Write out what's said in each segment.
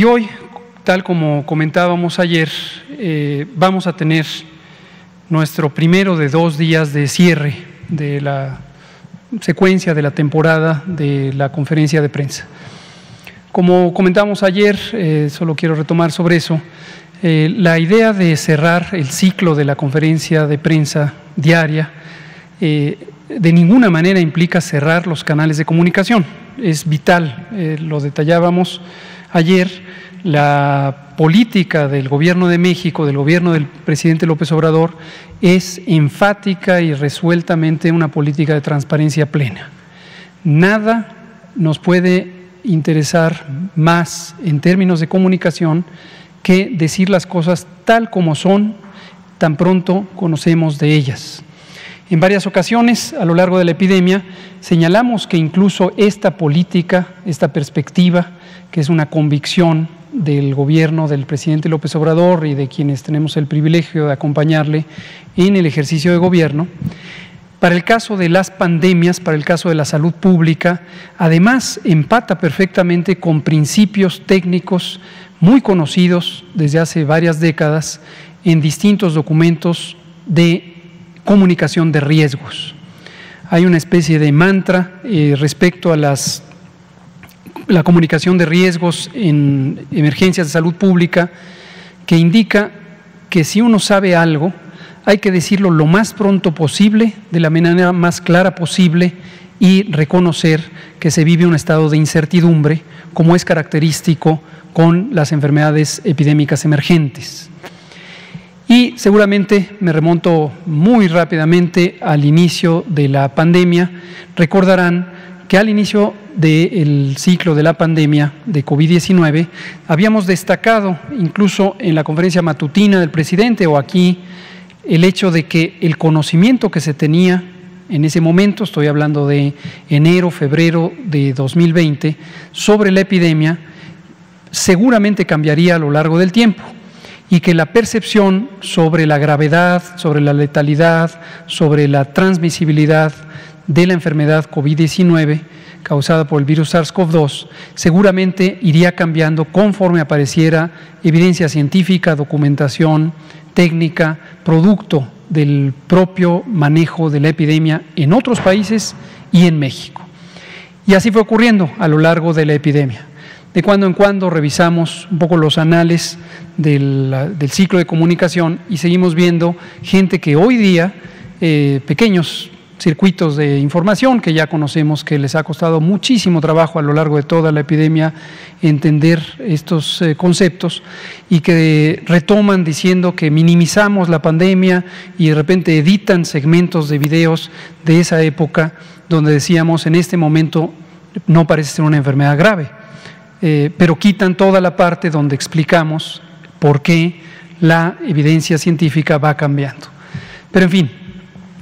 Y hoy, tal como comentábamos ayer, eh, vamos a tener nuestro primero de dos días de cierre de la secuencia de la temporada de la conferencia de prensa. Como comentamos ayer, eh, solo quiero retomar sobre eso, eh, la idea de cerrar el ciclo de la conferencia de prensa diaria de ninguna manera implica cerrar los canales de comunicación. Es vital, lo detallábamos ayer, la política del Gobierno de México, del Gobierno del presidente López Obrador, es enfática y resueltamente una política de transparencia plena. Nada nos puede interesar más en términos de comunicación que decir las cosas tal como son, tan pronto conocemos de ellas. En varias ocasiones a lo largo de la epidemia señalamos que incluso esta política, esta perspectiva, que es una convicción del gobierno del presidente López Obrador y de quienes tenemos el privilegio de acompañarle en el ejercicio de gobierno, para el caso de las pandemias, para el caso de la salud pública, además empata perfectamente con principios técnicos muy conocidos desde hace varias décadas en distintos documentos de comunicación de riesgos. Hay una especie de mantra eh, respecto a las, la comunicación de riesgos en emergencias de salud pública que indica que si uno sabe algo, hay que decirlo lo más pronto posible, de la manera más clara posible y reconocer que se vive un estado de incertidumbre, como es característico con las enfermedades epidémicas emergentes. Y seguramente me remonto muy rápidamente al inicio de la pandemia. Recordarán que al inicio del ciclo de la pandemia de COVID-19 habíamos destacado, incluso en la conferencia matutina del presidente o aquí el hecho de que el conocimiento que se tenía en ese momento, estoy hablando de enero, febrero de 2020, sobre la epidemia, seguramente cambiaría a lo largo del tiempo y que la percepción sobre la gravedad, sobre la letalidad, sobre la transmisibilidad de la enfermedad COVID-19 causada por el virus SARS-CoV-2 seguramente iría cambiando conforme apareciera evidencia científica, documentación, técnica, producto del propio manejo de la epidemia en otros países y en México. Y así fue ocurriendo a lo largo de la epidemia. De cuando en cuando revisamos un poco los anales del, ciclo de comunicación y seguimos viendo gente que hoy día, eh, pequeños circuitos de información que ya conocemos que les ha costado muchísimo trabajo a lo largo de toda la epidemia entender estos eh, conceptos y que retoman diciendo que minimizamos la pandemia y de repente editan segmentos de videos de esa época donde decíamos en este momento no parece ser una enfermedad grave, eh, pero quitan toda la parte donde explicamos por qué la evidencia científica va cambiando. Pero en fin,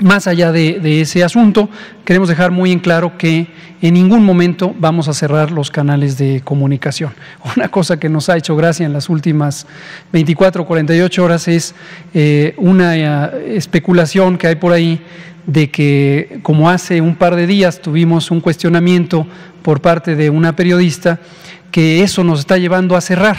más allá de, ese asunto, queremos dejar muy en claro que en ningún momento vamos a cerrar los canales de comunicación. Una cosa que nos ha hecho gracia en las últimas 24 o 48 horas es eh, una eh, especulación que hay por ahí de que, como hace un par de días tuvimos un cuestionamiento por parte de una periodista, que eso nos está llevando a cerrar.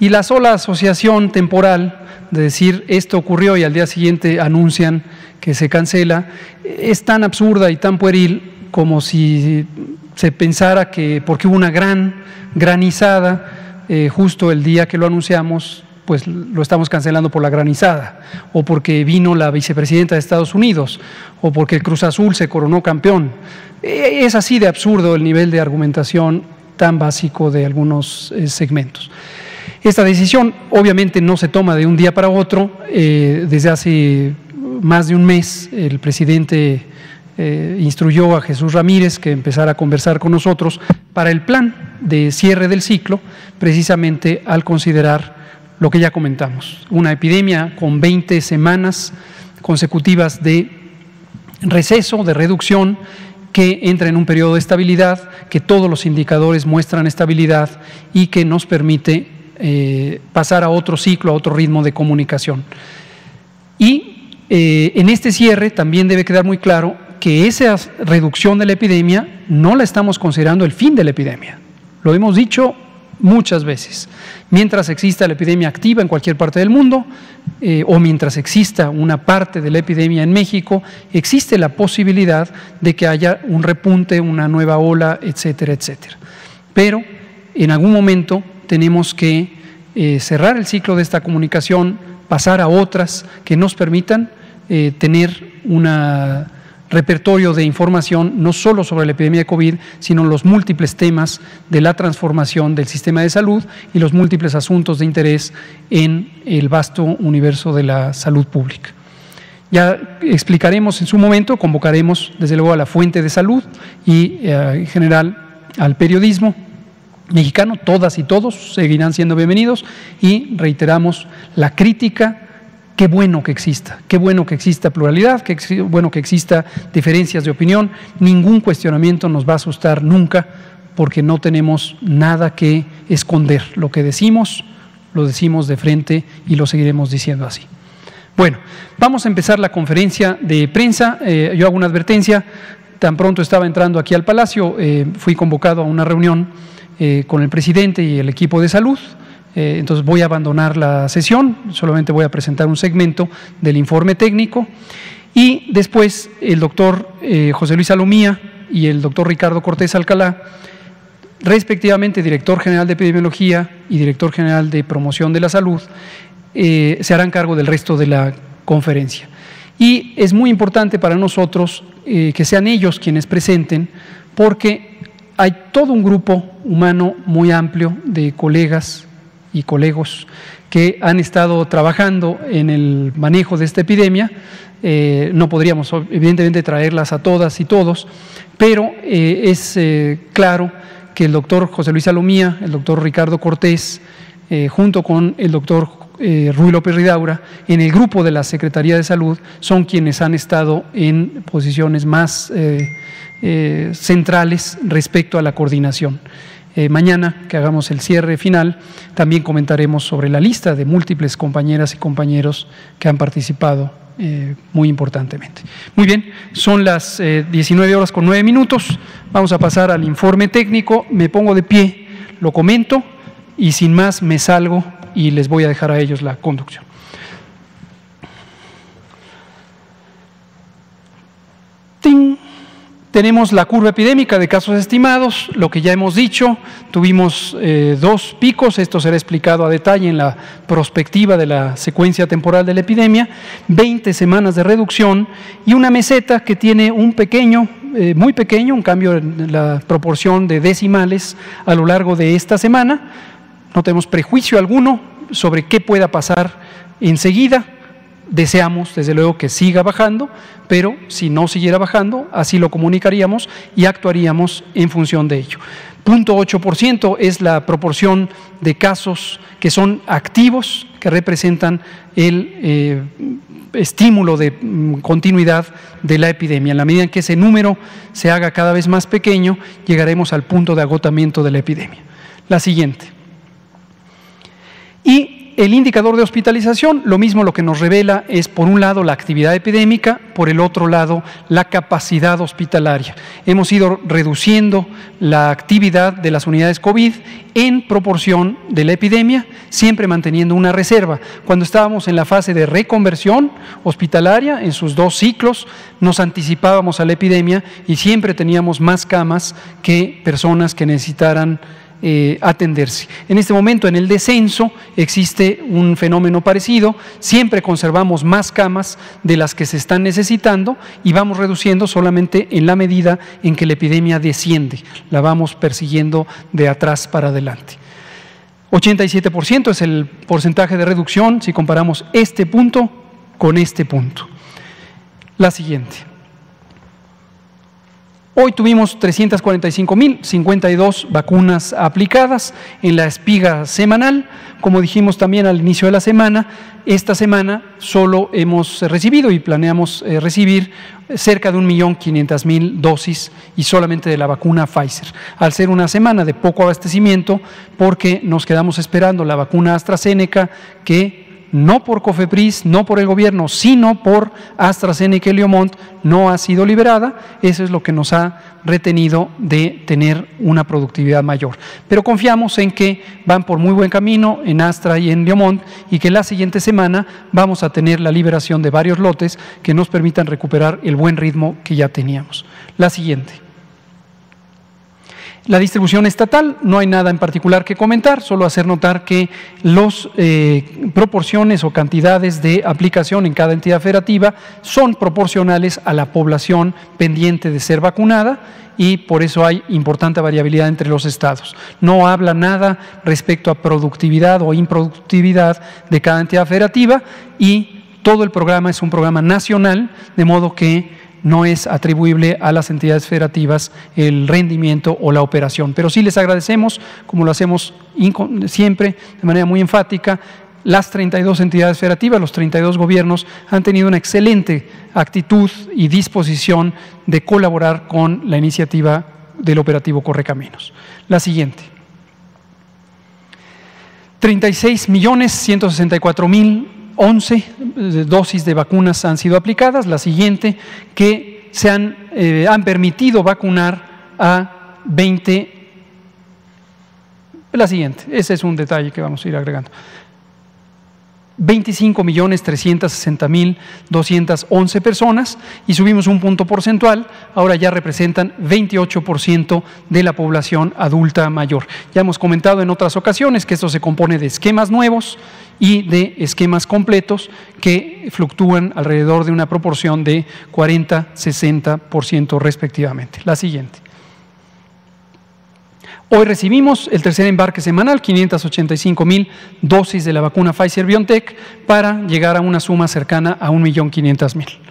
Y la sola asociación temporal de decir esto ocurrió y al día siguiente anuncian que se cancela, es tan absurda y tan pueril como si se pensara que porque hubo una gran granizada eh, justo el día que lo anunciamos, pues lo estamos cancelando por la granizada, o porque vino la vicepresidenta de Estados Unidos, o porque el Cruz Azul se coronó campeón. E, es así de absurdo el nivel de argumentación tan básico de algunos eh, segmentos. Esta decisión obviamente no se toma de un día para otro. Eh, desde hace más de un mes el presidente eh, instruyó a Jesús Ramírez que empezara a conversar con nosotros para el plan de cierre del ciclo, precisamente al considerar lo que ya comentamos, una epidemia con 20 semanas consecutivas de receso, de reducción, que entra en un periodo de estabilidad, que todos los indicadores muestran estabilidad y que nos permite eh, pasar a otro ciclo, a otro ritmo de comunicación. Y eh, en este cierre también debe quedar muy claro que esa reducción de la epidemia no la estamos considerando el fin de la epidemia. Lo hemos dicho muchas veces. Mientras exista la epidemia activa en cualquier parte del mundo, eh, o mientras exista una parte de la epidemia en México, existe la posibilidad de que haya un repunte, una nueva ola, etcétera, etcétera. Pero en algún momento tenemos que eh, cerrar el ciclo de esta comunicación, pasar a otras que nos permitan eh, tener una repertorio de información no solo sobre la epidemia de COVID, sino los múltiples temas de la transformación del sistema de salud y los múltiples asuntos de interés en el vasto universo de la salud pública. Ya explicaremos en su momento, convocaremos desde luego a la fuente de salud y eh, en general al periodismo mexicano, todas y todos seguirán siendo bienvenidos y reiteramos la crítica Qué bueno que exista, qué bueno que exista pluralidad, qué bueno que exista diferencias de opinión. Ningún cuestionamiento nos va a asustar nunca porque no tenemos nada que esconder. Lo que decimos, lo decimos de frente y lo seguiremos diciendo así. Bueno, vamos a empezar la conferencia de prensa. Eh, yo hago una advertencia. Tan pronto estaba entrando aquí al Palacio, eh, fui convocado a una reunión eh, con el presidente y el equipo de salud. Eh, entonces voy a abandonar la sesión, solamente voy a presentar un segmento del informe técnico y después el doctor eh, José Luis Alomía y el doctor Ricardo Cortés Alcalá, respectivamente director general de epidemiología y director general de promoción de la salud, eh, se harán cargo del resto de la conferencia. Y es muy importante para nosotros que sean ellos quienes presenten, porque hay todo un grupo humano muy amplio de colegas, y colegas que han estado trabajando en el manejo de esta epidemia. Eh, no podríamos, evidentemente, traerlas a todas y todos, pero eh, es eh, claro que el doctor José Luis Salomía, el doctor Ricardo Cortés, junto con el doctor Ruy López Ridaura, en el grupo de la Secretaría de Salud, son quienes han estado en posiciones más centrales respecto a la coordinación. Eh, mañana, que hagamos el cierre final, también comentaremos sobre la lista de múltiples compañeras y compañeros que han participado eh, muy importantemente. Muy bien, son las 19 eh, horas con 9 minutos. Vamos a pasar al informe técnico. Me pongo de pie, lo comento y sin más me salgo y les voy a dejar a ellos la conducción. ¡Ting! Tenemos la curva epidémica de casos estimados, lo que ya hemos dicho, tuvimos eh, dos picos, esto será explicado a detalle en la prospectiva de la secuencia temporal de la epidemia, 20 semanas de reducción y una meseta que tiene un pequeño, eh, muy pequeño, un cambio en la proporción de decimales a lo largo de esta semana. No tenemos prejuicio alguno sobre qué pueda pasar enseguida, Deseamos, desde luego, que siga bajando, pero si no siguiera bajando, así lo comunicaríamos y actuaríamos en función de ello. 0.8% es la proporción de casos que son activos, que representan el eh, estímulo de mm, continuidad de la epidemia. En la medida en que ese número se haga cada vez más pequeño, llegaremos al punto de agotamiento de la epidemia. La siguiente. Y el indicador de hospitalización, lo mismo lo que nos revela es, por un lado, la actividad epidémica, por el otro lado, la capacidad hospitalaria. Hemos ido reduciendo la actividad de las unidades COVID en proporción de la epidemia, siempre manteniendo una reserva. Cuando estábamos en la fase de reconversión hospitalaria, en sus dos ciclos, nos anticipábamos a la epidemia y siempre teníamos más camas que personas que necesitaran eh, atenderse. En este momento, en el descenso, existe un fenómeno parecido, siempre conservamos más camas de las que se están necesitando y vamos reduciendo solamente en la medida en que la epidemia desciende, la vamos persiguiendo de atrás para adelante. 87% es el porcentaje de reducción si comparamos este punto con este punto. La siguiente. Hoy tuvimos 345.052 vacunas aplicadas en la espiga semanal. Como dijimos también al inicio de la semana, esta semana solo hemos recibido y planeamos eh, recibir cerca de 1.500.000 dosis y solamente de la vacuna Pfizer. Al ser una semana de poco abastecimiento, porque nos quedamos esperando la vacuna AstraZeneca que no por COFEPRIS, no por el gobierno, sino por AstraZeneca y Leomont, no ha sido liberada. Eso es lo que nos ha retenido de tener una productividad mayor. Pero confiamos en que van por muy buen camino en Astra y en Leomont y que la siguiente semana vamos a tener la liberación de varios lotes que nos permitan recuperar el buen ritmo que ya teníamos. La siguiente. La distribución estatal, no hay nada en particular que comentar, solo hacer notar que las eh, proporciones o cantidades de aplicación en cada entidad federativa son proporcionales a la población pendiente de ser vacunada y por eso hay importante variabilidad entre los estados. No habla nada respecto a productividad o improductividad de cada entidad federativa y todo el programa es un programa nacional, de modo que no es atribuible a las entidades federativas el rendimiento o la operación. Pero sí les agradecemos, como lo hacemos siempre, de manera muy enfática, las 32 entidades federativas, los 32 gobiernos han tenido una excelente actitud y disposición de colaborar con la iniciativa del operativo Correcaminos. La siguiente. 36 millones 164 mil 11 dosis de vacunas han sido aplicadas, la siguiente que se han, eh, han permitido vacunar a 20, la siguiente, ese es un detalle que vamos a ir agregando. 25 millones 360 mil 211 personas y subimos un punto porcentual, ahora ya representan 28% de la población adulta mayor. Ya hemos comentado en otras ocasiones que esto se compone de esquemas nuevos y de esquemas completos que fluctúan alrededor de una proporción de 40-60% respectivamente. La siguiente. Hoy recibimos el tercer embarque semanal, 585 mil dosis de la vacuna Pfizer BioNTech, para llegar a una suma cercana a 1.500.000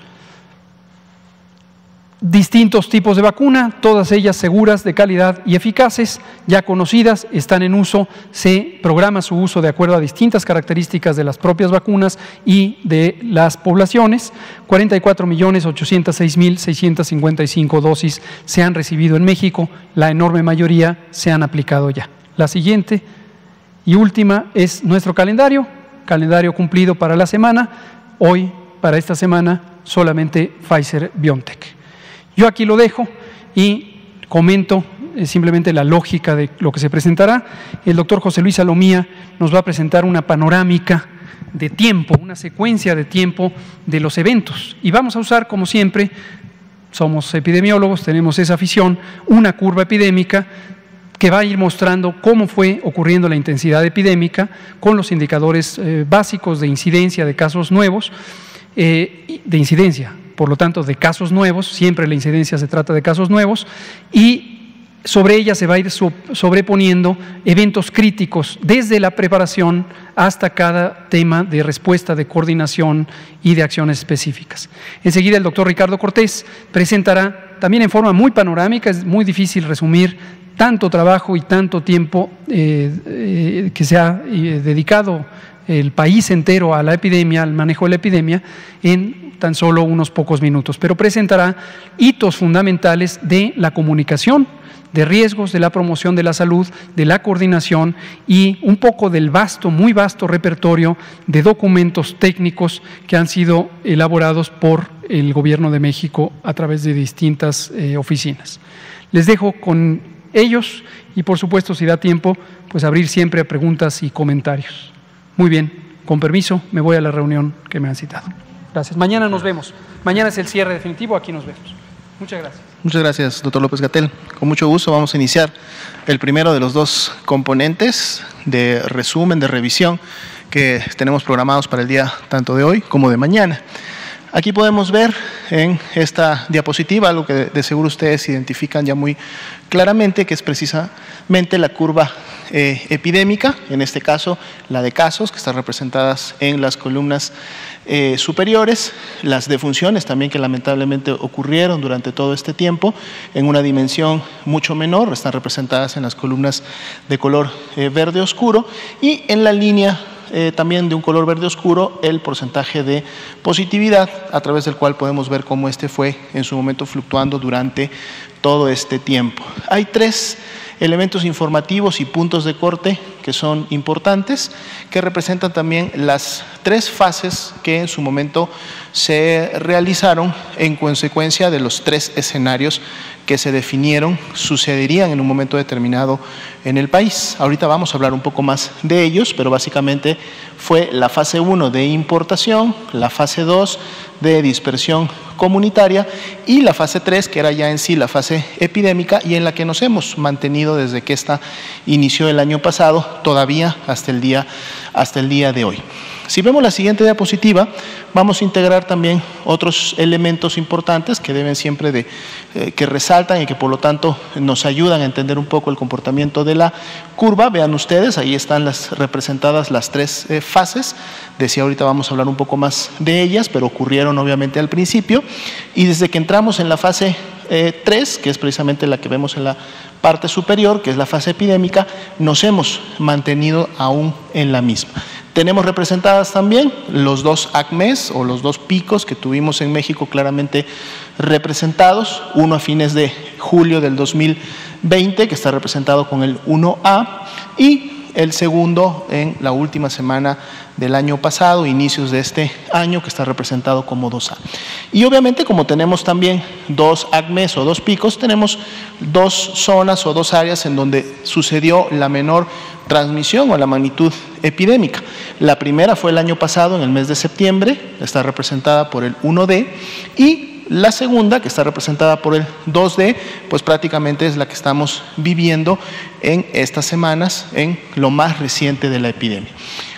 distintos tipos de vacuna, todas ellas seguras, de calidad y eficaces, ya conocidas, están en uso, se programa su uso de acuerdo a distintas características de las propias vacunas y de las poblaciones. 44.806.655 dosis se han recibido en México, la enorme mayoría se han aplicado ya. La siguiente y última es nuestro calendario, calendario cumplido para la semana, hoy, para esta semana, solamente Pfizer BioNTech. Yo aquí lo dejo y comento eh, simplemente la lógica de lo que se presentará. El doctor José Luis Salomía nos va a presentar una panorámica de tiempo, una secuencia de tiempo de los eventos. Y vamos a usar, como siempre, somos epidemiólogos, tenemos esa afición, una curva epidémica que va a ir mostrando cómo fue ocurriendo la intensidad epidémica con los indicadores eh, básicos de incidencia de casos nuevos, eh, de incidencia, por lo tanto, de casos nuevos, siempre la incidencia se trata de casos nuevos, y sobre ella se va a ir sobreponiendo eventos críticos desde la preparación hasta cada tema de respuesta, de coordinación y de acciones específicas. Enseguida el doctor Ricardo Cortés presentará también en forma muy panorámica, es muy difícil resumir tanto trabajo y tanto tiempo eh, eh, que se ha eh, dedicado el país entero a la epidemia, al manejo de la epidemia, en tan solo unos pocos minutos, pero presentará hitos fundamentales de la comunicación, de riesgos, de la promoción de la salud, de la coordinación y un poco del vasto, muy vasto repertorio de documentos técnicos que han sido elaborados por el Gobierno de México a través de distintas eh, oficinas. Les dejo con ellos y por supuesto, si da tiempo, pues abrir siempre preguntas y comentarios. Muy bien, con permiso, me voy a la reunión que me han citado. Gracias. Mañana nos vemos. Mañana es el cierre definitivo, aquí nos vemos. Muchas gracias. Muchas gracias, doctor López Gatel. Con mucho gusto vamos a iniciar el primero de los dos componentes de resumen, de revisión que tenemos programados para el día tanto de hoy como de mañana. Aquí podemos ver en esta diapositiva algo que de seguro ustedes identifican ya muy claramente, que es precisamente la curva eh, epidémica, en este caso la de casos, que están representadas en las columnas eh, superiores, las defunciones también que lamentablemente ocurrieron durante todo este tiempo en una dimensión mucho menor, están representadas en las columnas de color eh, verde oscuro y en la línea también de un color verde oscuro el porcentaje de positividad a través del cual podemos ver cómo este fue en su momento fluctuando durante todo este tiempo. Hay tres elementos informativos y puntos de corte que son importantes, que representan también las tres fases que en su momento se realizaron en consecuencia de los tres escenarios que se definieron sucederían en un momento determinado en el país. Ahorita vamos a hablar un poco más de ellos, pero básicamente fue la fase 1 de importación, la fase 2 de dispersión comunitaria y la fase 3, que era ya en sí la fase epidémica y en la que nos hemos mantenido desde que esta inició el año pasado, todavía hasta el día, hasta el día de hoy. Si vemos la siguiente diapositiva, vamos a integrar también otros elementos importantes que deben siempre de, eh, que resaltan y que por lo tanto nos ayudan a entender un poco el comportamiento de la curva. Vean ustedes, ahí están representadas las tres eh, fases. Decía ahorita vamos a hablar un poco más de ellas, pero ocurrieron obviamente al principio. Y desde que entramos en la fase 3, eh, que es precisamente la que vemos en la parte superior, que es la fase epidémica, nos hemos mantenido aún en la misma. Tenemos representadas también los dos ACMES o los dos picos que tuvimos en México claramente representados, uno a fines de julio del 2020 que está representado con el 1A y el segundo en la última semana del año pasado, inicios de este año, que está representado como 2A. Y obviamente como tenemos también dos ACMES o dos picos, tenemos dos zonas o dos áreas en donde sucedió la menor transmisión o la magnitud epidémica. La primera fue el año pasado, en el mes de septiembre, está representada por el 1D, y la segunda, que está representada por el 2D, pues prácticamente es la que estamos viviendo en estas semanas, en lo más reciente de la epidemia.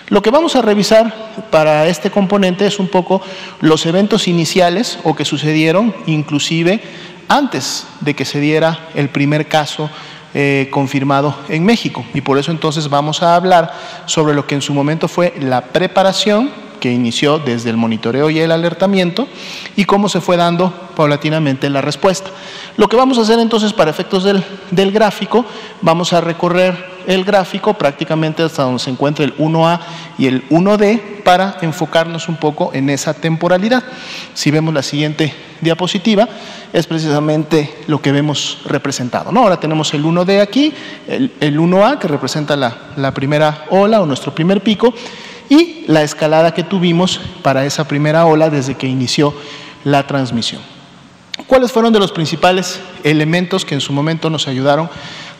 Lo que vamos a revisar para este componente es un poco los eventos iniciales o que sucedieron inclusive antes de que se diera el primer caso eh, confirmado en México. Y por eso entonces vamos a hablar sobre lo que en su momento fue la preparación que inició desde el monitoreo y el alertamiento y cómo se fue dando paulatinamente la respuesta. Lo que vamos a hacer entonces para efectos del, gráfico, vamos a recorrer el gráfico prácticamente hasta donde se encuentra el 1A y el 1D para enfocarnos un poco en esa temporalidad. Si vemos la siguiente diapositiva, es precisamente lo que vemos representado. ¿no? Ahora tenemos el 1D aquí, el, 1A que representa la, la primera ola o nuestro primer pico y la escalada que tuvimos para esa primera ola desde que inició la transmisión. ¿Cuáles fueron de los principales elementos que en su momento nos ayudaron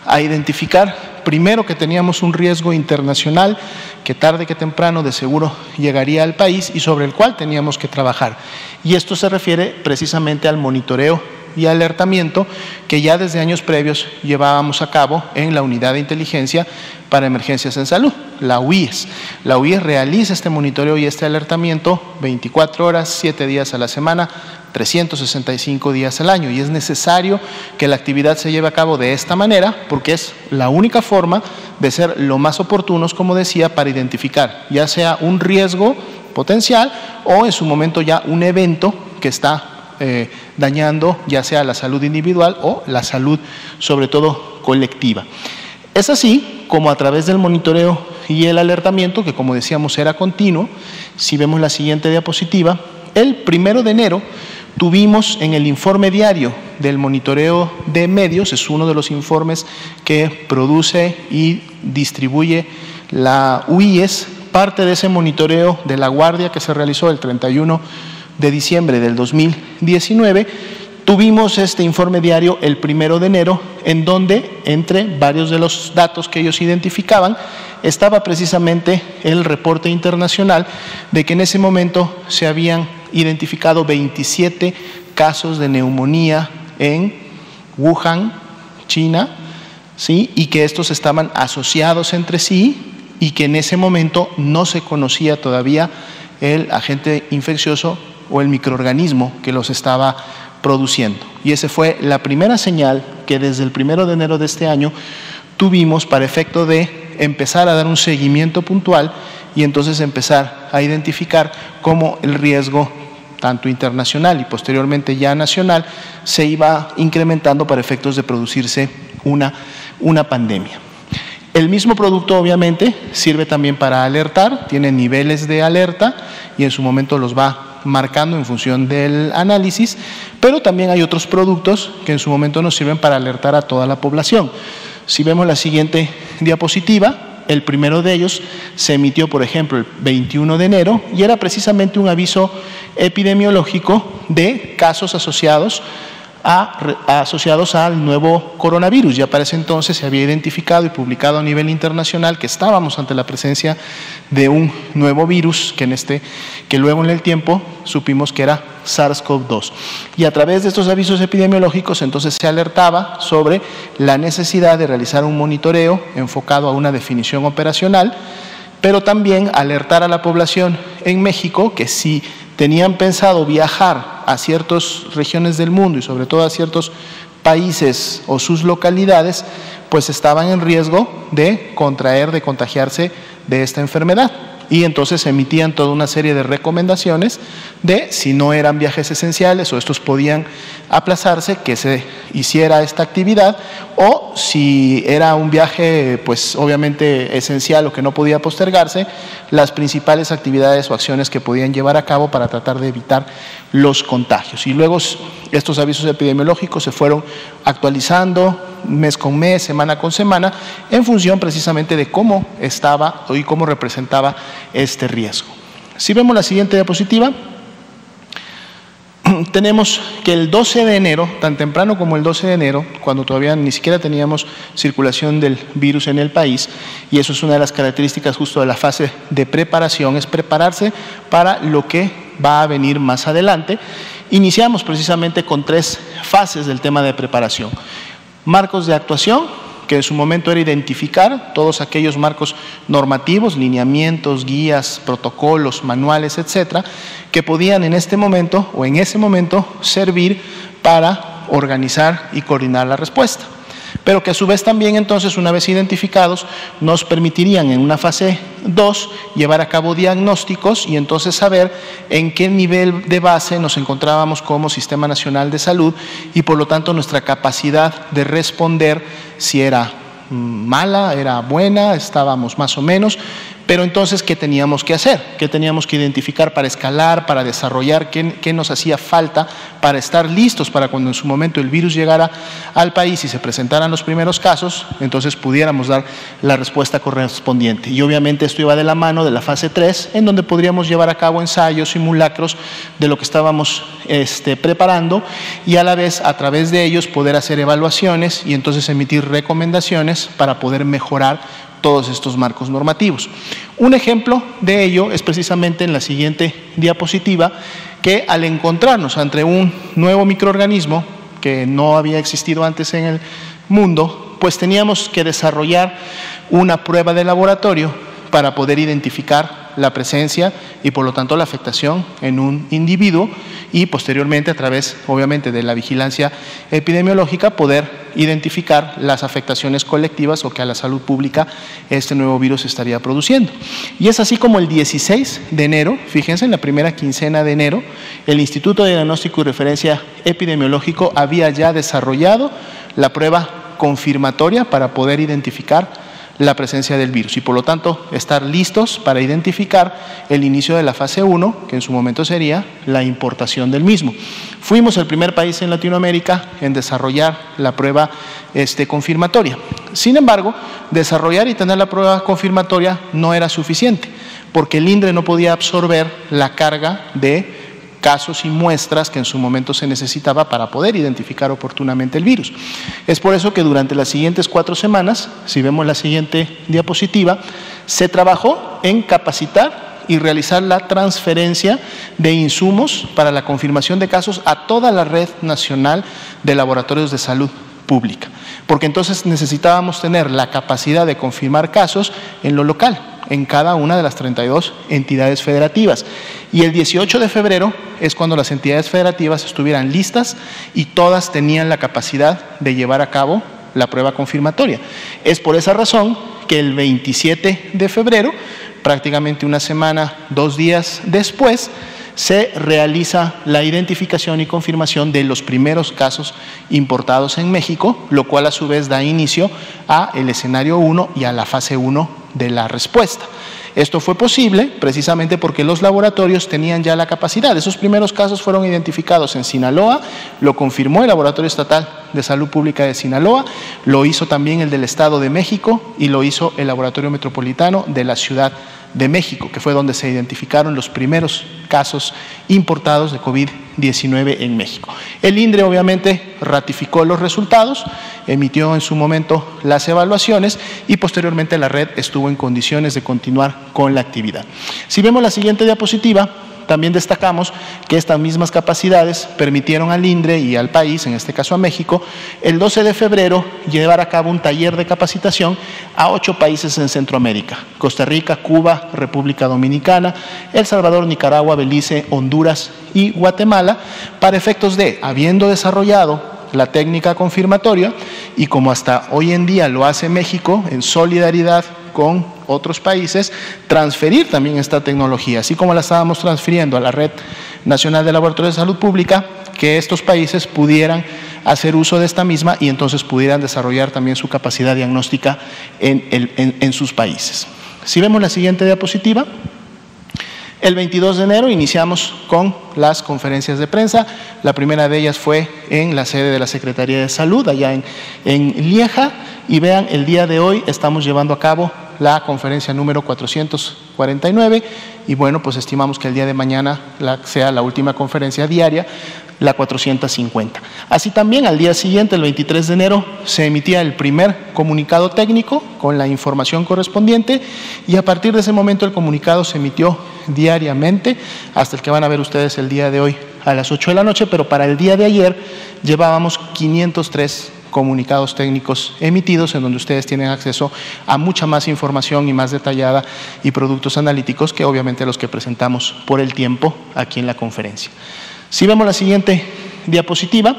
a identificar primero que teníamos un riesgo internacional que tarde que temprano de seguro llegaría al país y sobre el cual teníamos que trabajar. Y esto se refiere precisamente al monitoreo y alertamiento que ya desde años previos llevábamos a cabo en la Unidad de Inteligencia para Emergencias en Salud, la UIES. La UIES realiza este monitoreo y este alertamiento 24 horas, 7 días a la semana, 365 días al año y es necesario que la actividad se lleve a cabo de esta manera porque es la única forma de ser lo más oportunos, como decía, para identificar ya sea un riesgo potencial o en su momento ya un evento que está eh, dañando ya sea la salud individual o la salud sobre todo colectiva. Es así como a través del monitoreo y el alertamiento, que como decíamos era continuo, si vemos la siguiente diapositiva, el primero de enero tuvimos en el informe diario del monitoreo de medios, es uno de los informes que produce y distribuye la UIES, parte de ese monitoreo de la guardia que se realizó el 31 de diciembre del 2019, tuvimos este informe diario el primero de enero, en donde, entre varios de los datos que ellos identificaban, estaba precisamente el reporte internacional de que en ese momento se habían identificado 27 casos de neumonía en Wuhan, China, ¿sí? y que estos estaban asociados entre sí y que en ese momento no se conocía todavía el agente infeccioso o el microorganismo que los estaba produciendo. Y esa fue la primera señal que desde el primero de enero de este año tuvimos para efecto de empezar a dar un seguimiento puntual y entonces empezar a identificar cómo el riesgo tanto internacional y posteriormente ya nacional, se iba incrementando para efectos de producirse una, una pandemia. El mismo producto obviamente sirve también para alertar, tiene niveles de alerta y en su momento los va marcando en función del análisis, pero también hay otros productos que en su momento nos sirven para alertar a toda la población. Si vemos la siguiente diapositiva, el primero de ellos se emitió, por ejemplo, el 21 de enero y era precisamente un aviso epidemiológico de casos asociados asociados al nuevo coronavirus. Ya para ese entonces se había identificado y publicado a nivel internacional que estábamos ante la presencia de un nuevo virus que, en este, que luego en el tiempo supimos que era SARS-CoV-2. Y a través de estos avisos epidemiológicos entonces se alertaba sobre la necesidad de realizar un monitoreo enfocado a una definición operacional, pero también alertar a la población en México que si tenían pensado viajar a ciertas regiones del mundo y sobre todo a ciertos países o sus localidades, pues estaban en riesgo de contraer, de contagiarse de esta enfermedad y entonces emitían toda una serie de recomendaciones de si no eran viajes esenciales o estos podían aplazarse, que se hiciera esta actividad o si era un viaje pues obviamente esencial o que no podía postergarse, las principales actividades o acciones que podían llevar a cabo para tratar de evitar los contagios. Y luego estos avisos epidemiológicos se fueron actualizando mes con mes, semana con semana, en función precisamente de cómo estaba y cómo representaba este riesgo. Si vemos la siguiente diapositiva, tenemos que el 12 de enero, tan temprano como el 12 de enero, cuando todavía ni siquiera teníamos circulación del virus en el país, y eso es una de las características justo de la fase de preparación, es prepararse para lo que va a venir más adelante. Iniciamos precisamente con tres fases del tema de preparación. Marcos de actuación, que en su momento era identificar todos aquellos marcos normativos, lineamientos, guías, protocolos, manuales, etcétera, que podían en este momento o en ese momento servir para organizar y coordinar la respuesta pero que a su vez también entonces, una vez identificados, nos permitirían en una fase 2 llevar a cabo diagnósticos y entonces saber en qué nivel de base nos encontrábamos como Sistema Nacional de Salud y por lo tanto nuestra capacidad de responder si era mm, mala, era buena, estábamos más o menos, pero entonces, ¿qué teníamos que hacer? ¿Qué teníamos que identificar para escalar, para desarrollar? ¿Qué, nos hacía falta para estar listos para cuando en su momento el virus llegara al país y se presentaran los primeros casos? Entonces pudiéramos dar la respuesta correspondiente. Y obviamente esto iba de la mano de la fase 3, en donde podríamos llevar a cabo ensayos, simulacros de lo que estábamos este, preparando y a la vez a través de ellos poder hacer evaluaciones y entonces emitir recomendaciones para poder mejorar todos estos marcos normativos. Un ejemplo de ello es precisamente en la siguiente diapositiva, que al encontrarnos ante un nuevo microorganismo que no había existido antes en el mundo, pues teníamos que desarrollar una prueba de laboratorio para poder identificar la presencia y por lo tanto la afectación en un individuo y posteriormente a través obviamente de la vigilancia epidemiológica poder identificar las afectaciones colectivas o que a la salud pública este nuevo virus estaría produciendo. Y es así como el 16 de enero, fíjense en la primera quincena de enero, el Instituto de Diagnóstico y Referencia Epidemiológico había ya desarrollado la prueba confirmatoria para poder identificar la presencia del virus y por lo tanto estar listos para identificar el inicio de la fase 1, que en su momento sería la importación del mismo. Fuimos el primer país en Latinoamérica en desarrollar la prueba este, confirmatoria. Sin embargo, desarrollar y tener la prueba confirmatoria no era suficiente, porque el INDRE no podía absorber la carga de casos y muestras que en su momento se necesitaba para poder identificar oportunamente el virus. Es por eso que durante las siguientes cuatro semanas, si vemos la siguiente diapositiva, se trabajó en capacitar y realizar la transferencia de insumos para la confirmación de casos a toda la red nacional de laboratorios de salud pública, porque entonces necesitábamos tener la capacidad de confirmar casos en lo local en cada una de las 32 entidades federativas. Y el 18 de febrero es cuando las entidades federativas estuvieran listas y todas tenían la capacidad de llevar a cabo la prueba confirmatoria. Es por esa razón que el 27 de febrero, prácticamente una semana, dos días después, se realiza la identificación y confirmación de los primeros casos importados en México, lo cual a su vez da inicio a el escenario 1 y a la fase 1 de la respuesta. Esto fue posible precisamente porque los laboratorios tenían ya la capacidad. Esos primeros casos fueron identificados en Sinaloa, lo confirmó el Laboratorio Estatal de Salud Pública de Sinaloa, lo hizo también el del Estado de México y lo hizo el Laboratorio Metropolitano de la Ciudad de México, que fue donde se identificaron los primeros casos importados de COVID-19 en México. El INDRE obviamente ratificó los resultados, emitió en su momento las evaluaciones y posteriormente la red estuvo en condiciones de continuar con la actividad. Si vemos la siguiente diapositiva, también destacamos que estas mismas capacidades permitieron al INDRE y al país, en este caso a México, el 12 de febrero llevar a cabo un taller de capacitación a ocho países en Centroamérica, Costa Rica, Cuba, República Dominicana, El Salvador, Nicaragua, Belice, Honduras y Guatemala, para efectos de, habiendo desarrollado la técnica confirmatoria y como hasta hoy en día lo hace México en solidaridad con otros países, transferir también esta tecnología, así como la estábamos transfiriendo a la Red Nacional de Laboratorios de Salud Pública, que estos países pudieran hacer uso de esta misma y entonces pudieran desarrollar también su capacidad diagnóstica en, sus países. Si vemos la siguiente diapositiva. El 22 de enero iniciamos con las conferencias de prensa. La primera de ellas fue en la sede de la Secretaría de Salud, allá en, en Lieja. Y vean, el día de hoy estamos llevando a cabo la conferencia número 449 y bueno, pues estimamos que el día de mañana sea la última conferencia diaria, la 450. Así también al día siguiente, el 23 de enero, se emitía el primer comunicado técnico con la información correspondiente. Y a partir de ese momento el comunicado se emitió diariamente hasta el que van a ver ustedes el día de hoy a las 8 de la noche, pero para el día de ayer llevábamos 503 comunicados técnicos emitidos en donde ustedes tienen acceso a mucha más información y más detallada y productos analíticos que obviamente los que presentamos por el tiempo aquí en la conferencia. Si vemos la siguiente diapositiva,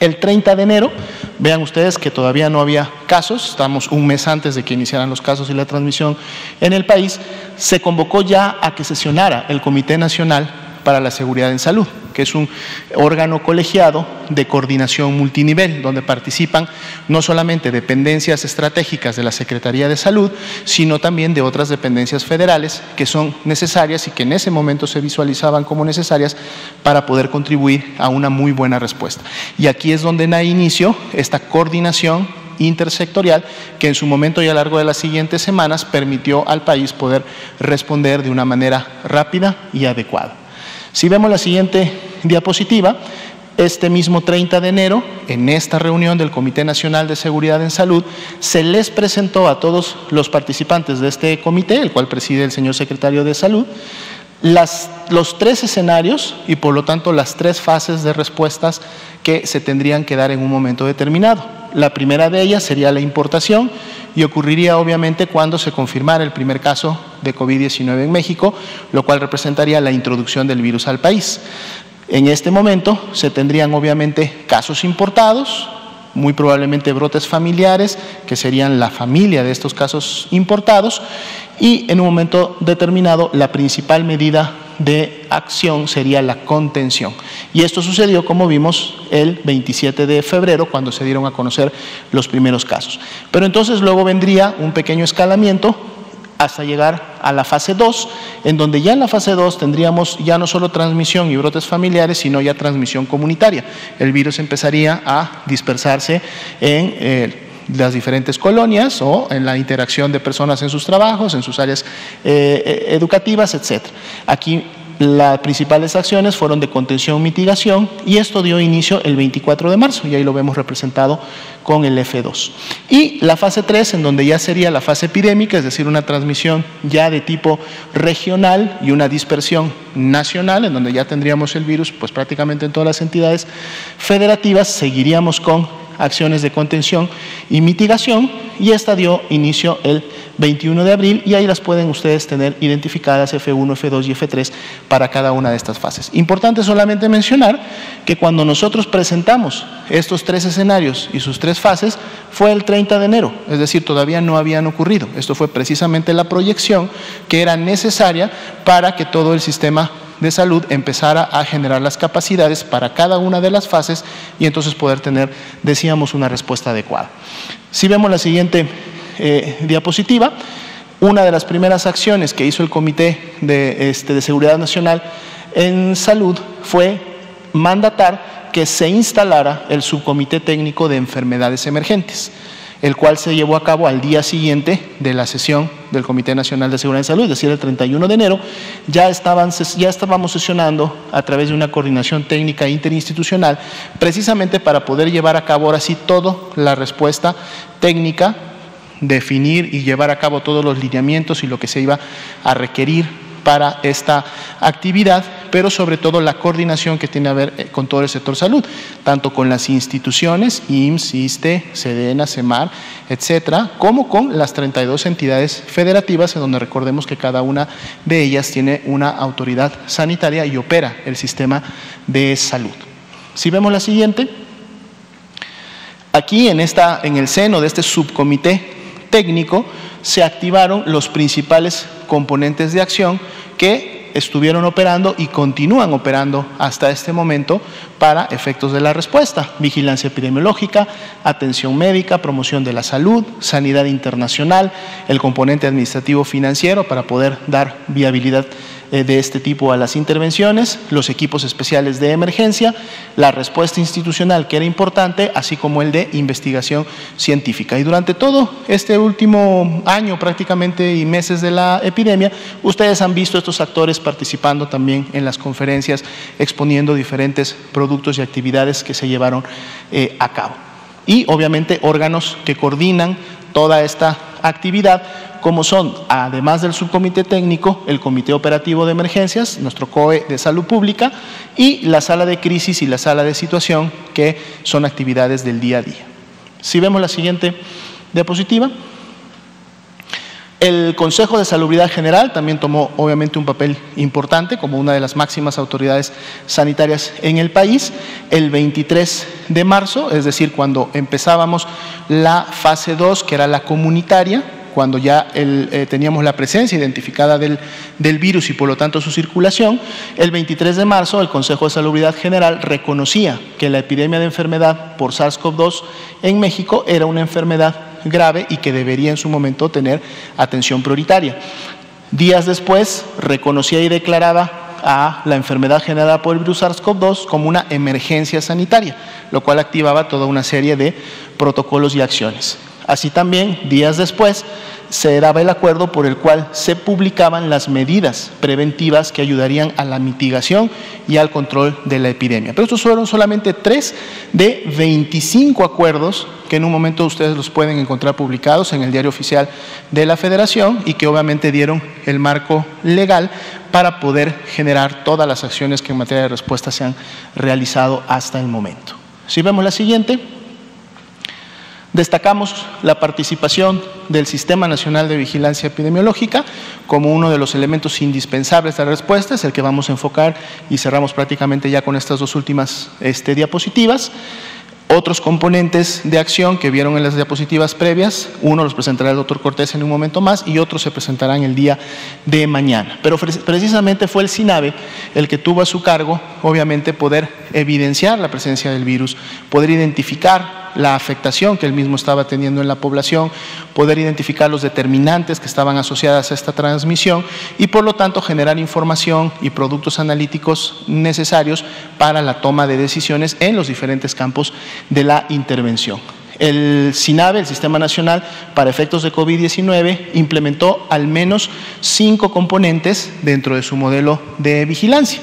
el 30 de enero, vean ustedes que todavía no había casos, estamos un mes antes de que iniciaran los casos y la transmisión en el país, se convocó ya a que sesionara el Comité Nacional para la Seguridad en Salud, que es un órgano colegiado de coordinación multinivel, donde participan no solamente dependencias estratégicas de la Secretaría de Salud, sino también de otras dependencias federales que son necesarias y que en ese momento se visualizaban como necesarias para poder contribuir a una muy buena respuesta. Y aquí es donde da inicio esta coordinación intersectorial que en su momento y a lo largo de las siguientes semanas permitió al país poder responder de una manera rápida y adecuada. Si vemos la siguiente diapositiva, este mismo 30 de enero, en esta reunión del Comité Nacional de Seguridad en Salud, se les presentó a todos los participantes de este comité, el cual preside el señor secretario de Salud, los tres escenarios y por lo tanto las tres fases de respuestas que se tendrían que dar en un momento determinado. La primera de ellas sería la importación y ocurriría obviamente cuando se confirmara el primer caso de COVID-19 en México, lo cual representaría la introducción del virus al país. En este momento se tendrían obviamente casos importados, muy probablemente brotes familiares, que serían la familia de estos casos importados, y en un momento determinado la principal medida de acción sería la contención. Y esto sucedió, como vimos, el 27 de febrero, cuando se dieron a conocer los primeros casos. Pero entonces luego vendría un pequeño escalamiento hasta llegar a la fase 2, en donde ya en la fase 2 tendríamos ya no solo transmisión y brotes familiares, sino ya transmisión comunitaria. El virus empezaría a dispersarse en... Eh, las diferentes colonias o en la interacción de personas en sus trabajos, en sus áreas eh, eh, educativas, etc. Aquí las principales acciones fueron de contención mitigación y esto dio inicio el 24 de marzo y ahí lo vemos representado con el F2. Y la fase 3 en donde ya sería la fase epidémica, es decir, una transmisión ya de tipo regional y una dispersión nacional, en donde ya tendríamos el virus pues prácticamente en todas las entidades federativas, seguiríamos con acciones de contención y mitigación y esta dio inicio el 21 de abril y ahí las pueden ustedes tener identificadas F1, F2 y F3 para cada una de estas fases. Importante solamente mencionar que cuando nosotros presentamos estos tres escenarios y sus tres fases fue el 30 de enero, es decir, todavía no habían ocurrido. Esto fue precisamente la proyección que era necesaria para que todo el sistema de Salud empezara a generar las capacidades para cada una de las fases y entonces poder tener, decíamos, una respuesta adecuada. Si vemos la siguiente eh, diapositiva, una de las primeras acciones que hizo el Comité de, este, de Seguridad Nacional en Salud fue mandatar que se instalara el Subcomité Técnico de Enfermedades Emergentes el cual se llevó a cabo al día siguiente de la sesión del Comité Nacional de Seguridad y Salud, es decir, el 31 de enero, ya, estábamos sesionando a través de una coordinación técnica interinstitucional, precisamente para poder llevar a cabo ahora sí toda la respuesta técnica, definir y llevar a cabo todos los lineamientos y lo que se iba a requerir para esta actividad, pero sobre todo la coordinación que tiene que ver eh, con todo el sector salud, tanto con las instituciones, IMSS, ISTE, SEDENA, CEMAR, etcétera, como con las 32 entidades federativas, en donde recordemos que cada una de ellas tiene una autoridad sanitaria y opera el sistema de salud. Si vemos la siguiente, aquí en, esta, en el seno de este subcomité técnico se activaron los principales componentes de acción que estuvieron operando y continúan operando hasta este momento para efectos de la respuesta. Vigilancia epidemiológica, atención médica, promoción de la salud, sanidad internacional, el componente administrativo financiero para poder dar viabilidad de este tipo a las intervenciones, los equipos especiales de emergencia, la respuesta institucional que era importante, así como el de investigación científica. Y durante todo este último año prácticamente y meses de la epidemia, ustedes han visto estos actores participando también en las conferencias, exponiendo diferentes productos y actividades que se llevaron eh, a cabo. Y obviamente órganos que coordinan toda esta actividad como son, además del subcomité técnico, el comité operativo de emergencias, nuestro COE de salud pública y la sala de crisis y la sala de situación, que son actividades del día a día. Si vemos la siguiente diapositiva. El Consejo de Salubridad General también tomó obviamente un papel importante como una de las máximas autoridades sanitarias en el país. El 23 de marzo, es decir, cuando empezábamos la fase 2, que era la comunitaria, cuando ya eh, teníamos la presencia identificada del, del, virus y por lo tanto su circulación, el 23 de marzo el Consejo de Salubridad General reconocía que la epidemia de enfermedad por SARS-CoV-2 en México era una enfermedad grave y que debería en su momento tener atención prioritaria. Días después reconocía y declaraba a la enfermedad generada por el virus SARS-CoV-2 como una emergencia sanitaria, lo cual activaba toda una serie de protocolos y acciones. Así también, días después, se daba el acuerdo por el cual se publicaban las medidas preventivas que ayudarían a la mitigación y al control de la epidemia. Pero estos fueron solamente tres de 25 acuerdos que en un momento ustedes los pueden encontrar publicados en el diario oficial de la Federación y que obviamente dieron el marco legal para poder generar todas las acciones que en materia de respuesta se han realizado hasta el momento. Si vemos la siguiente. Destacamos la participación del Sistema Nacional de Vigilancia Epidemiológica como uno de los elementos indispensables de la respuesta, es el que vamos a enfocar y cerramos prácticamente ya con estas dos últimas este, diapositivas. Otros componentes de acción que vieron en las diapositivas previas, uno los presentará el doctor Cortés en un momento más y otros se presentarán el día de mañana. Pero precisamente fue el SINAVE el que tuvo a su cargo, obviamente, poder evidenciar la presencia del virus, poder identificar la afectación que él mismo estaba teniendo en la población, poder identificar los determinantes que estaban asociadas a esta transmisión y por lo tanto generar información y productos analíticos necesarios para la toma de decisiones en los diferentes campos de la intervención. El SINAVE, el Sistema Nacional para Efectos de COVID-19, implementó al menos cinco componentes dentro de su modelo de vigilancia.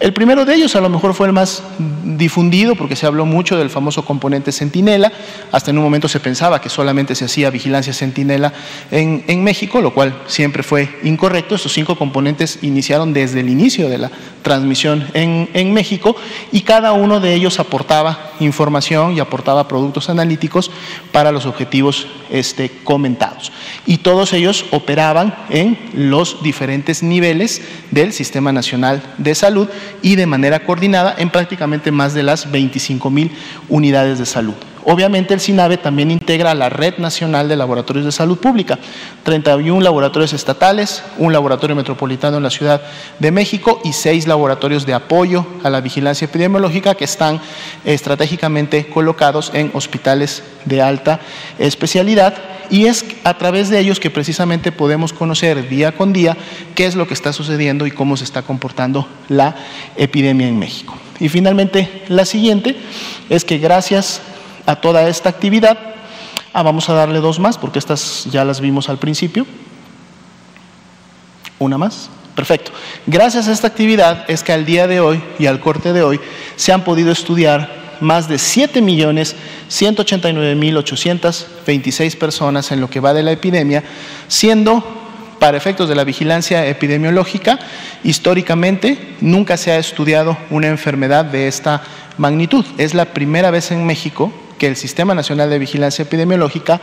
El primero de ellos a lo mejor fue el más difundido porque se habló mucho del famoso componente centinela. Hasta en un momento se pensaba que solamente se hacía vigilancia centinela en, México, lo cual siempre fue incorrecto. Estos cinco componentes iniciaron desde el inicio de la transmisión en, en México y cada uno de ellos aportaba información y aportaba productos analíticos para los objetivos este, comentados. Y todos ellos operaban en los diferentes niveles del Sistema Nacional de Salud y de manera coordinada en prácticamente más de las 25 mil unidades de salud. Obviamente el SINAVE también integra la Red Nacional de Laboratorios de Salud Pública, 31 laboratorios estatales, un laboratorio metropolitano en la Ciudad de México y seis laboratorios de apoyo a la vigilancia epidemiológica que están estratégicamente colocados en hospitales de alta especialidad y es a través de ellos que precisamente podemos conocer día con día qué es lo que está sucediendo y cómo se está comportando la epidemia en México. Y finalmente, la siguiente es que gracias a toda esta actividad, ah, vamos a darle dos más porque estas ya las vimos al principio. Una más. Perfecto. Gracias a esta actividad es que al día de hoy y al corte de hoy se han podido estudiar más de 7.189.826 personas en lo que va de la epidemia, siendo para efectos de la vigilancia epidemiológica, históricamente nunca se ha estudiado una enfermedad de esta magnitud. Es la primera vez en México que el Sistema Nacional de Vigilancia Epidemiológica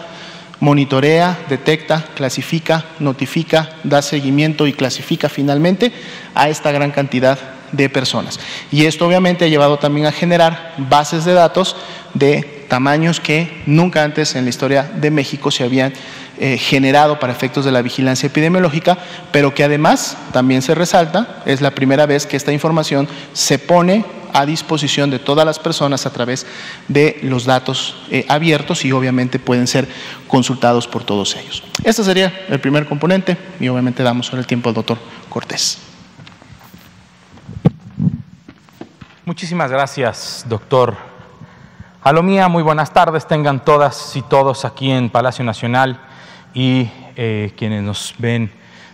monitorea, detecta, clasifica, notifica, da seguimiento y clasifica finalmente a esta gran cantidad de personas. Y esto obviamente ha llevado también a generar bases de datos de tamaños que nunca antes en la historia de México se habían eh, generado para efectos de la vigilancia epidemiológica, pero que además también se resalta, es la primera vez que esta información se pone a disposición de todas las personas a través de los datos eh, abiertos y obviamente pueden ser consultados por todos ellos. Este sería el primer componente y obviamente damos ahora el tiempo al doctor Cortés. Muchísimas gracias, doctor Alomía. Muy buenas tardes, tengan todas y todos aquí en Palacio Nacional y eh, quienes nos ven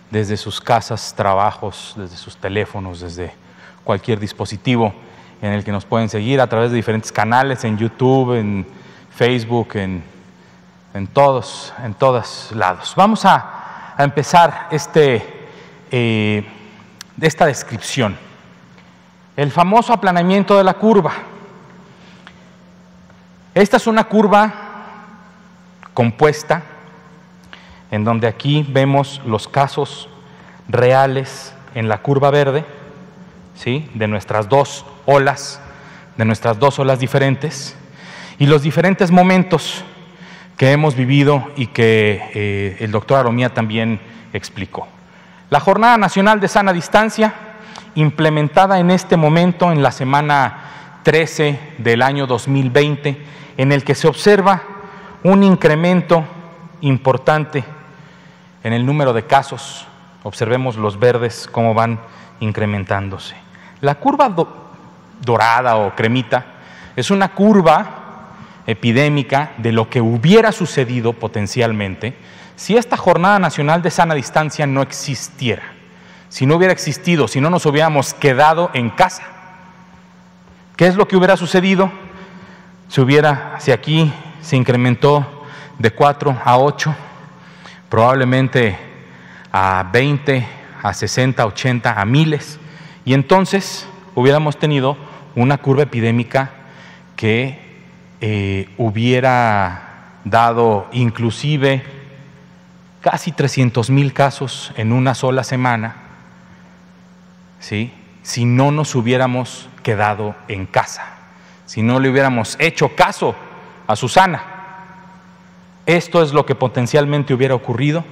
desde sus casas, trabajos, desde sus teléfonos, desde cualquier dispositivo en el que nos pueden seguir a través de diferentes canales, en YouTube, en Facebook, en, todos, en todos lados. Vamos a, empezar este, eh, esta descripción. El famoso aplanamiento de la curva. Esta es una curva compuesta en donde aquí vemos los casos reales en la curva verde, ¿sí? de nuestras dos olas, de nuestras dos olas diferentes, y los diferentes momentos que hemos vivido y que eh, el doctor Aromía también explicó. La Jornada Nacional de Sana Distancia, implementada en este momento, en la semana 13 del año 2020, en el que se observa un incremento importante en el número de casos. Observemos los verdes cómo van incrementándose. La curva dorada o cremita, es una curva epidémica de lo que hubiera sucedido potencialmente si esta Jornada Nacional de Sana Distancia no existiera, si no hubiera existido, si no nos hubiéramos quedado en casa. ¿Qué es lo que hubiera sucedido? Si hubiera, si aquí se incrementó de 4 a 8, probablemente a 20, a 60, 80, a miles, y entonces hubiéramos tenido una curva epidémica que eh, hubiera dado inclusive casi 300 mil casos en una sola semana, ¿sí? si no nos hubiéramos quedado en casa, si no le hubiéramos hecho caso a Susana. Esto es lo que potencialmente hubiera ocurrido.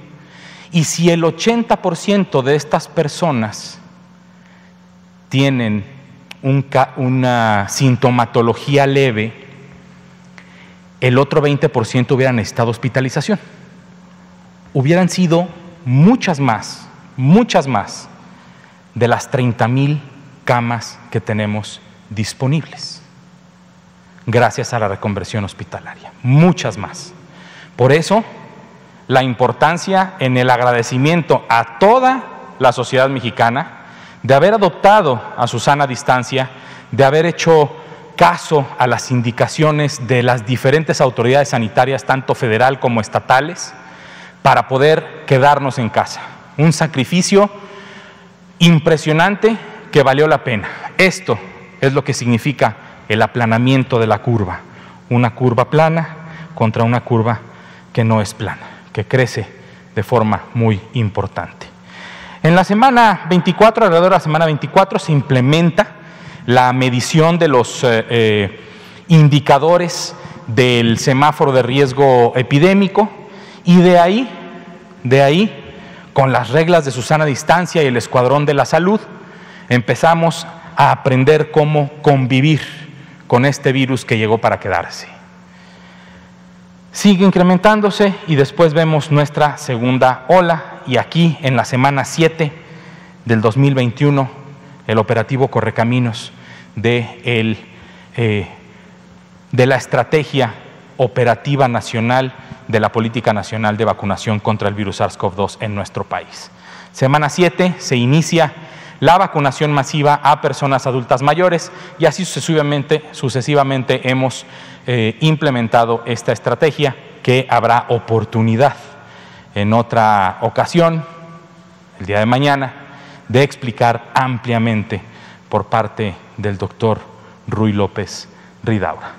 Y si el 80% de estas personas tienen una sintomatología leve, el otro 20% hubieran necesitado hospitalización. Hubieran sido muchas más, muchas más de las 30 mil camas que tenemos disponibles, gracias a la reconversión hospitalaria, muchas más. Por eso, la importancia en el agradecimiento a toda la sociedad mexicana, de haber adoptado a Susana distancia, de haber hecho caso a las indicaciones de las diferentes autoridades sanitarias, tanto federal como estatales, para poder quedarnos en casa. Un sacrificio impresionante que valió la pena. Esto es lo que significa el aplanamiento de la curva. Una curva plana contra una curva que no es plana, que crece de forma muy importante. En la semana 24, alrededor de la semana 24, se implementa la medición de los eh, eh, indicadores del semáforo de riesgo epidémico y de ahí, de ahí, con las reglas de Susana Distancia y el Escuadrón de la Salud, empezamos a aprender cómo convivir con este virus que llegó para quedarse. Sigue incrementándose y después vemos nuestra segunda ola y aquí en la semana 7 del 2021 el operativo Correcaminos de, el, eh, de la estrategia operativa nacional de la política nacional de vacunación contra el virus SARS-CoV-2 en nuestro país. Semana 7 se inicia la vacunación masiva a personas adultas mayores y así sucesivamente, sucesivamente hemos eh, implementado esta estrategia que habrá oportunidad en otra ocasión, el día de mañana, de explicar ampliamente por parte del doctor Ruy López Ridaura.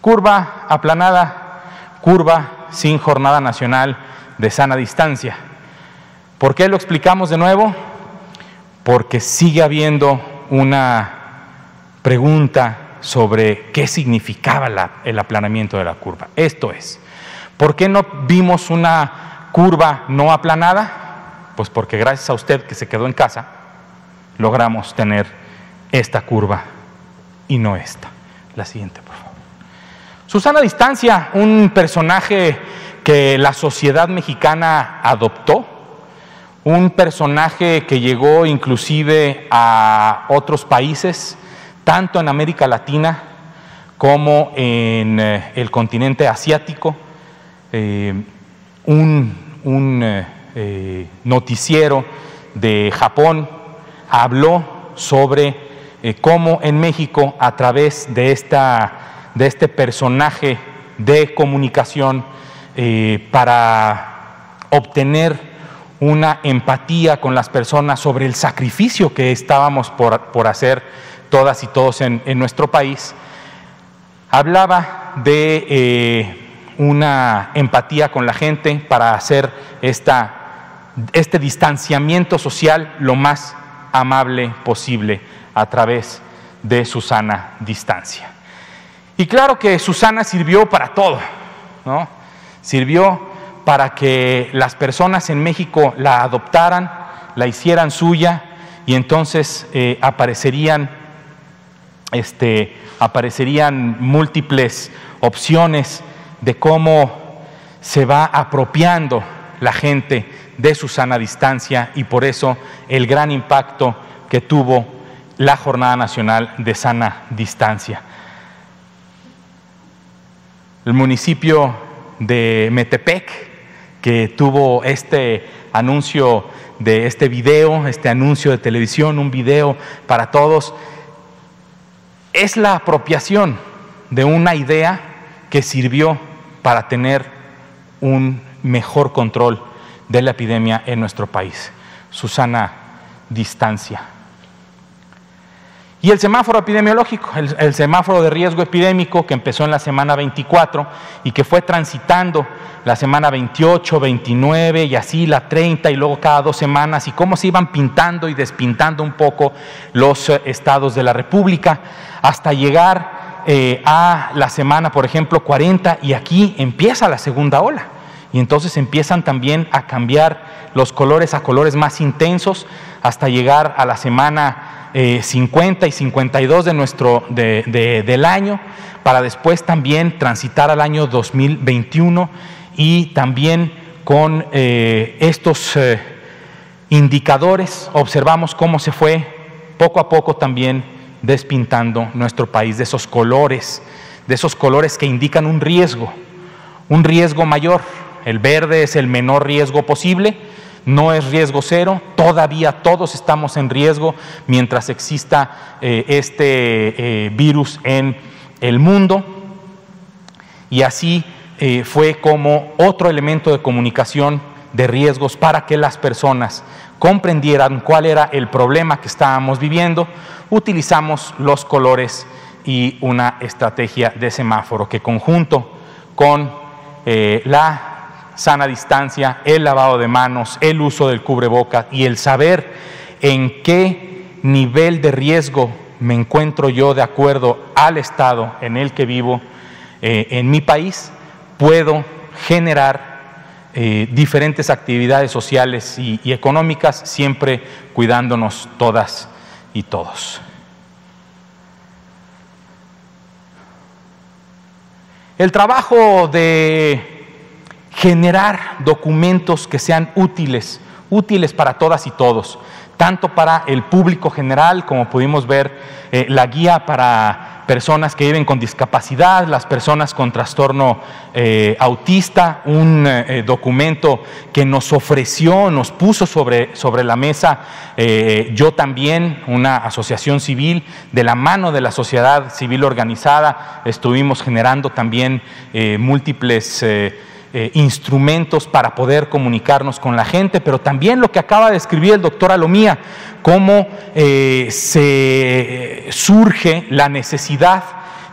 Curva aplanada, curva sin jornada nacional de sana distancia. ¿Por qué lo explicamos de nuevo? Porque sigue habiendo una pregunta sobre qué significaba el aplanamiento de la curva. Esto es, ¿por qué no vimos una curva no aplanada? Pues porque gracias a usted que se quedó en casa, logramos tener esta curva y no esta. La siguiente, por favor. Susana Distancia, un personaje que la sociedad mexicana adoptó, un personaje que llegó inclusive a otros países, tanto en América Latina como en eh, el continente asiático, eh, un, eh, noticiero de Japón habló sobre cómo en México, a través de, esta, de este personaje de comunicación, para obtener una empatía con las personas sobre el sacrificio que estábamos por, por hacer todas y todos en, nuestro país, hablaba de eh, una empatía con la gente para hacer esta, este distanciamiento social lo más amable posible a través de Susana Distancia. Y claro que Susana sirvió para todo, ¿no? Sirvió para que las personas en México la adoptaran, la hicieran suya y entonces eh, aparecerían este, aparecerían múltiples opciones de cómo se va apropiando la gente de su sana distancia y por eso el gran impacto que tuvo la Jornada Nacional de Sana Distancia. El municipio de Metepec, que tuvo este anuncio de este video, este anuncio de televisión, un video para todos, es la apropiación de una idea que sirvió para tener un mejor control de la epidemia en nuestro país, Susana distancia. Y el semáforo epidemiológico, el, semáforo de riesgo epidémico que empezó en la semana 24 y que fue transitando la semana 28, 29 y así la 30 y luego cada dos semanas y cómo se iban pintando y despintando un poco los eh, estados de la República hasta llegar eh, a la semana, por ejemplo, 40 y aquí empieza la segunda ola. Y entonces empiezan también a cambiar los colores a colores más intensos hasta llegar a la semana 50 eh, y 52 de nuestro, del año, para después también transitar al año 2021 y también con eh, estos eh, indicadores observamos cómo se fue poco a poco también despintando nuestro país de esos colores, de esos colores que indican un riesgo, un riesgo mayor. El verde es el menor riesgo posible, no es riesgo cero, todavía todos estamos en riesgo mientras exista eh, este eh, virus en el mundo. Y así eh, fue como otro elemento de comunicación de riesgos para que las personas comprendieran cuál era el problema que estábamos viviendo, utilizamos los colores y una estrategia de semáforo que conjunto con la sana distancia, el lavado de manos, el uso del cubreboca y el saber en qué nivel de riesgo me encuentro yo de acuerdo al estado en el que vivo, eh, en mi país, puedo generar eh, diferentes actividades sociales y, económicas, siempre cuidándonos todas y todos. El trabajo de generar documentos que sean útiles, útiles para todas y todos, tanto para el público general, como pudimos ver eh, la guía para personas que viven con discapacidad, las personas con trastorno eh, autista, un eh, documento que nos ofreció, nos puso sobre, sobre la mesa, yo también, una asociación civil, de la mano de la sociedad civil organizada, estuvimos generando también múltiples... instrumentos para poder comunicarnos con la gente, pero también lo que acaba de escribir el doctor Alomía, cómo eh, se surge la necesidad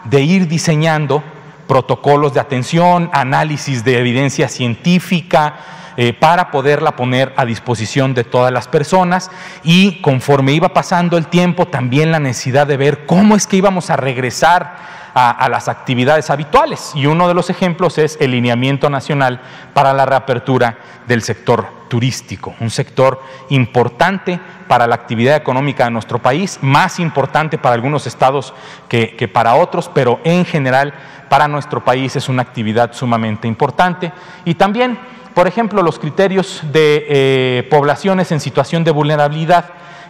de ir diseñando protocolos de atención, análisis de evidencia científica, eh, para poderla poner a disposición de todas las personas. Y conforme iba pasando el tiempo también la necesidad de ver cómo es que íbamos a regresar a, las actividades habituales. Y uno de los ejemplos es el lineamiento nacional para la reapertura del sector turístico, un sector importante para la actividad económica de nuestro país, más importante para algunos estados que, para otros, pero en general para nuestro país es una actividad sumamente importante. Y también, por ejemplo, los criterios de eh, poblaciones en situación de vulnerabilidad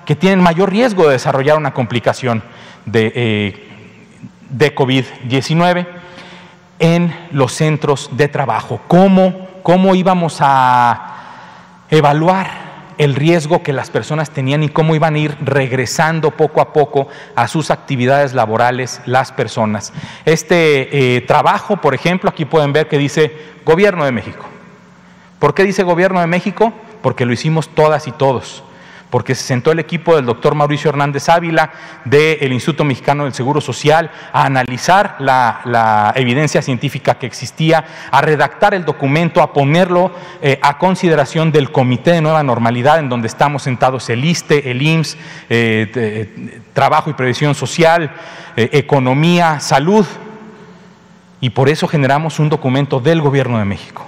que tienen mayor riesgo de desarrollar una complicación de, eh, de COVID-19 en los centros de trabajo. ¿Cómo, ¿Cómo íbamos a evaluar el riesgo que las personas tenían y cómo iban a ir regresando poco a poco a sus actividades laborales las personas. Este eh, trabajo, por ejemplo, aquí pueden ver que dice Gobierno de México. ¿Por qué dice Gobierno de México? Porque lo hicimos todas y todos porque se sentó el equipo del doctor Mauricio Hernández Ávila del Instituto Mexicano del Seguro Social a analizar la, evidencia científica que existía, a redactar el documento, a ponerlo eh, a consideración del Comité de Nueva Normalidad, en donde estamos sentados el ISTE, el IMSS, eh, Trabajo y Previsión Social, eh, Economía, Salud, y por eso generamos un documento del Gobierno de México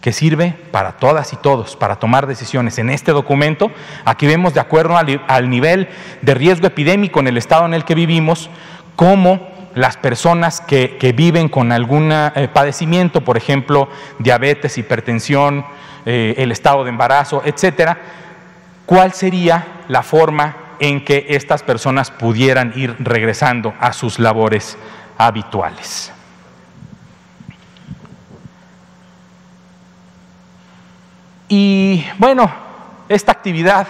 que sirve para todas y todos, para tomar decisiones. En este documento, aquí vemos de acuerdo al, nivel de riesgo epidémico en el estado en el que vivimos, cómo las personas que, viven con algún eh, padecimiento, por ejemplo, diabetes, hipertensión, eh, el estado de embarazo, etcétera, cuál sería la forma en que estas personas pudieran ir regresando a sus labores habituales. Y bueno, esta actividad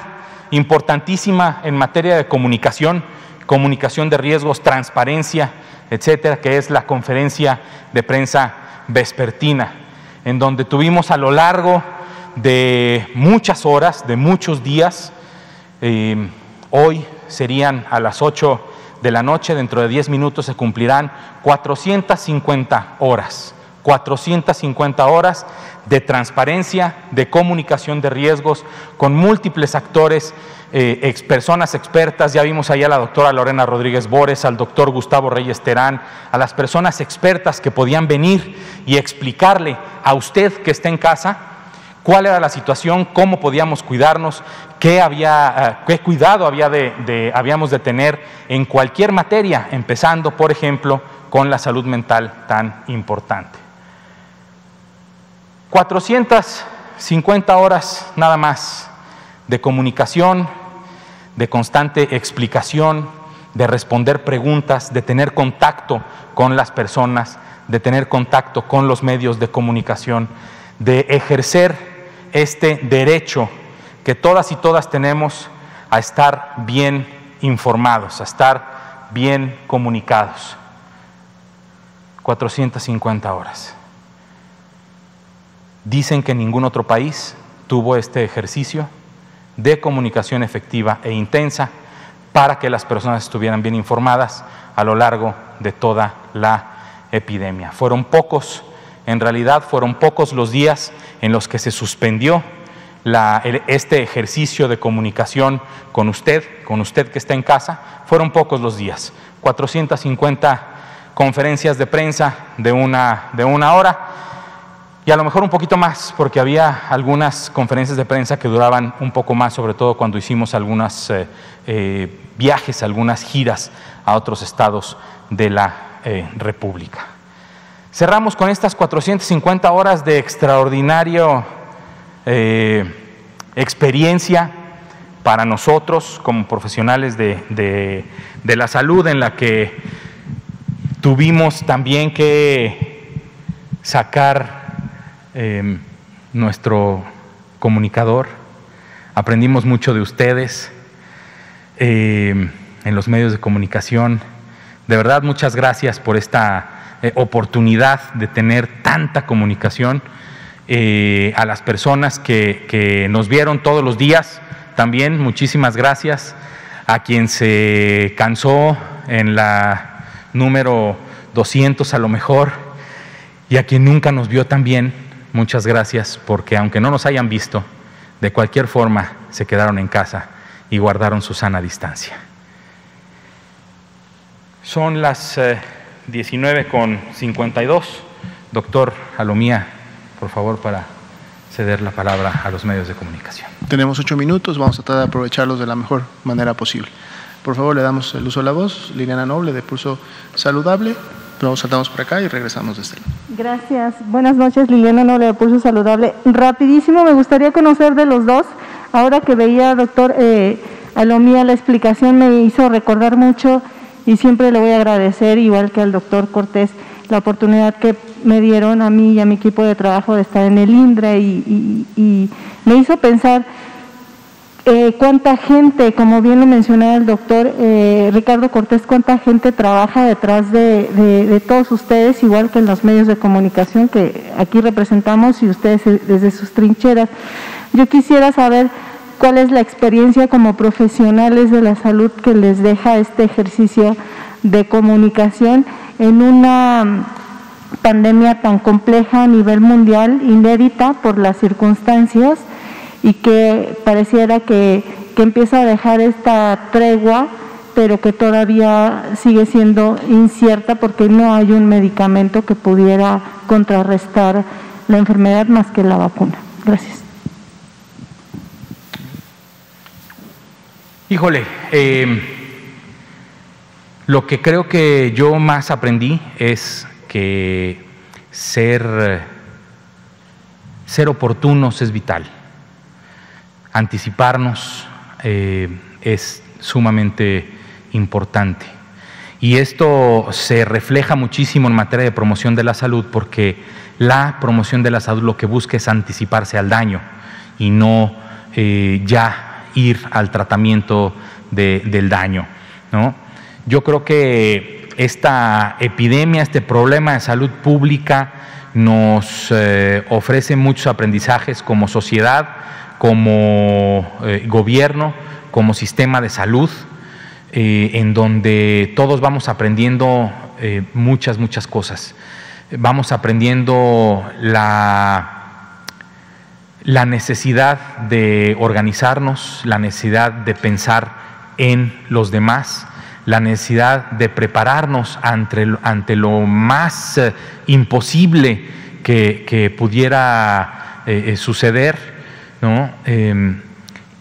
importantísima en materia de comunicación, comunicación de riesgos, transparencia, etcétera, que es la conferencia de prensa vespertina, en donde tuvimos a lo largo de muchas horas, de muchos días, eh, hoy serían a las 8 de la noche, dentro de 10 minutos se cumplirán 450 horas 450 horas de transparencia, de comunicación de riesgos, con múltiples actores, eh, personas expertas, ya vimos ahí a la doctora Lorena Rodríguez Bores, al doctor Gustavo Reyes Terán, a las personas expertas que podían venir y explicarle a usted que está en casa cuál era la situación, cómo podíamos cuidarnos, qué, había, eh, qué cuidado había de, habíamos de tener en cualquier materia, empezando, por ejemplo, con la salud mental tan importante. 450 horas nada más de comunicación, de constante explicación, de responder preguntas, de tener contacto con las personas, de tener contacto con los medios de comunicación, de ejercer este derecho que todas y todas tenemos a estar bien informados, a estar bien comunicados. 450 horas. Dicen que ningún otro país tuvo este ejercicio de comunicación efectiva e intensa para que las personas estuvieran bien informadas a lo largo de toda la epidemia. Fueron pocos, en realidad fueron pocos los días en los que se suspendió este ejercicio de comunicación con usted, con usted que está en casa, fueron pocos los días. 450 conferencias de prensa de una, de una hora y a lo mejor un poquito más, porque había algunas conferencias de prensa que duraban un poco más, sobre todo cuando hicimos algunos eh, eh, viajes, algunas giras a otros estados de la eh, República. Cerramos con estas 450 horas de extraordinario experiencia para nosotros como profesionales de, de la salud, en la que tuvimos también que sacar Em, nuestro comunicador, aprendimos mucho de ustedes em, en los medios de comunicación. De verdad, muchas gracias por esta eh, oportunidad de tener tanta comunicación. Eh, a las personas que, que nos vieron todos los días, también muchísimas gracias. A quien se cansó en la número 200 a lo mejor y a quien nunca nos vio también, muchas gracias porque aunque no nos hayan visto, de cualquier forma se quedaron en casa y guardaron su sana distancia. Son las 19 eh, con 52. Doctor Alomía, por favor, para ceder la palabra a los medios de comunicación. Tenemos ocho minutos, vamos a tratar de aprovecharlos de la mejor manera posible. Por favor, le damos el uso de la voz. Liliana Noble, de Pulso Saludable. Luego saltamos por acá y regresamos de este lado. Gracias. Buenas noches, Liliana Noble de Pulso Saludable. Rapidísimo, me gustaría conocer de los dos. Ahora que veía, doctor eh, Alomía, la explicación me hizo recordar mucho y siempre le voy a agradecer, igual que al doctor Cortés, la oportunidad que me dieron a mí y a mi equipo de trabajo de estar en el INDRE y me hizo pensar eh, cuánta gente, como bien lo mencionaba el doctor eh, Ricardo Cortés, cuánta gente trabaja detrás de, todos ustedes, igual que en los medios de comunicación que aquí representamos y ustedes desde sus trincheras. Yo quisiera saber cuál es la experiencia como profesionales de la salud que les deja este ejercicio de comunicación en una pandemia tan compleja a nivel mundial, inédita por las circunstancias y que pareciera que, empieza a dejar esta tregua, pero que todavía sigue siendo incierta porque no hay un medicamento que pudiera contrarrestar la enfermedad más que la vacuna. Gracias. Híjole, eh, lo que creo que yo más aprendí es que ser, ser oportunos es vital anticiparnos eh, es sumamente importante. Y esto se refleja muchísimo en materia de promoción de la salud porque la promoción de la salud lo que busca es anticiparse al daño y no eh, ya ir al tratamiento del daño. Yo creo que esta epidemia, este problema de salud pública nos eh, ofrece muchos aprendizajes como sociedad, como eh, gobierno, como sistema de salud, eh, en donde todos vamos aprendiendo eh, muchas, muchas cosas. Vamos aprendiendo la, la necesidad de organizarnos, la necesidad de pensar en los demás, la necesidad de prepararnos ante, ante lo más imposible que, que pudiera suceder ¿no? Em,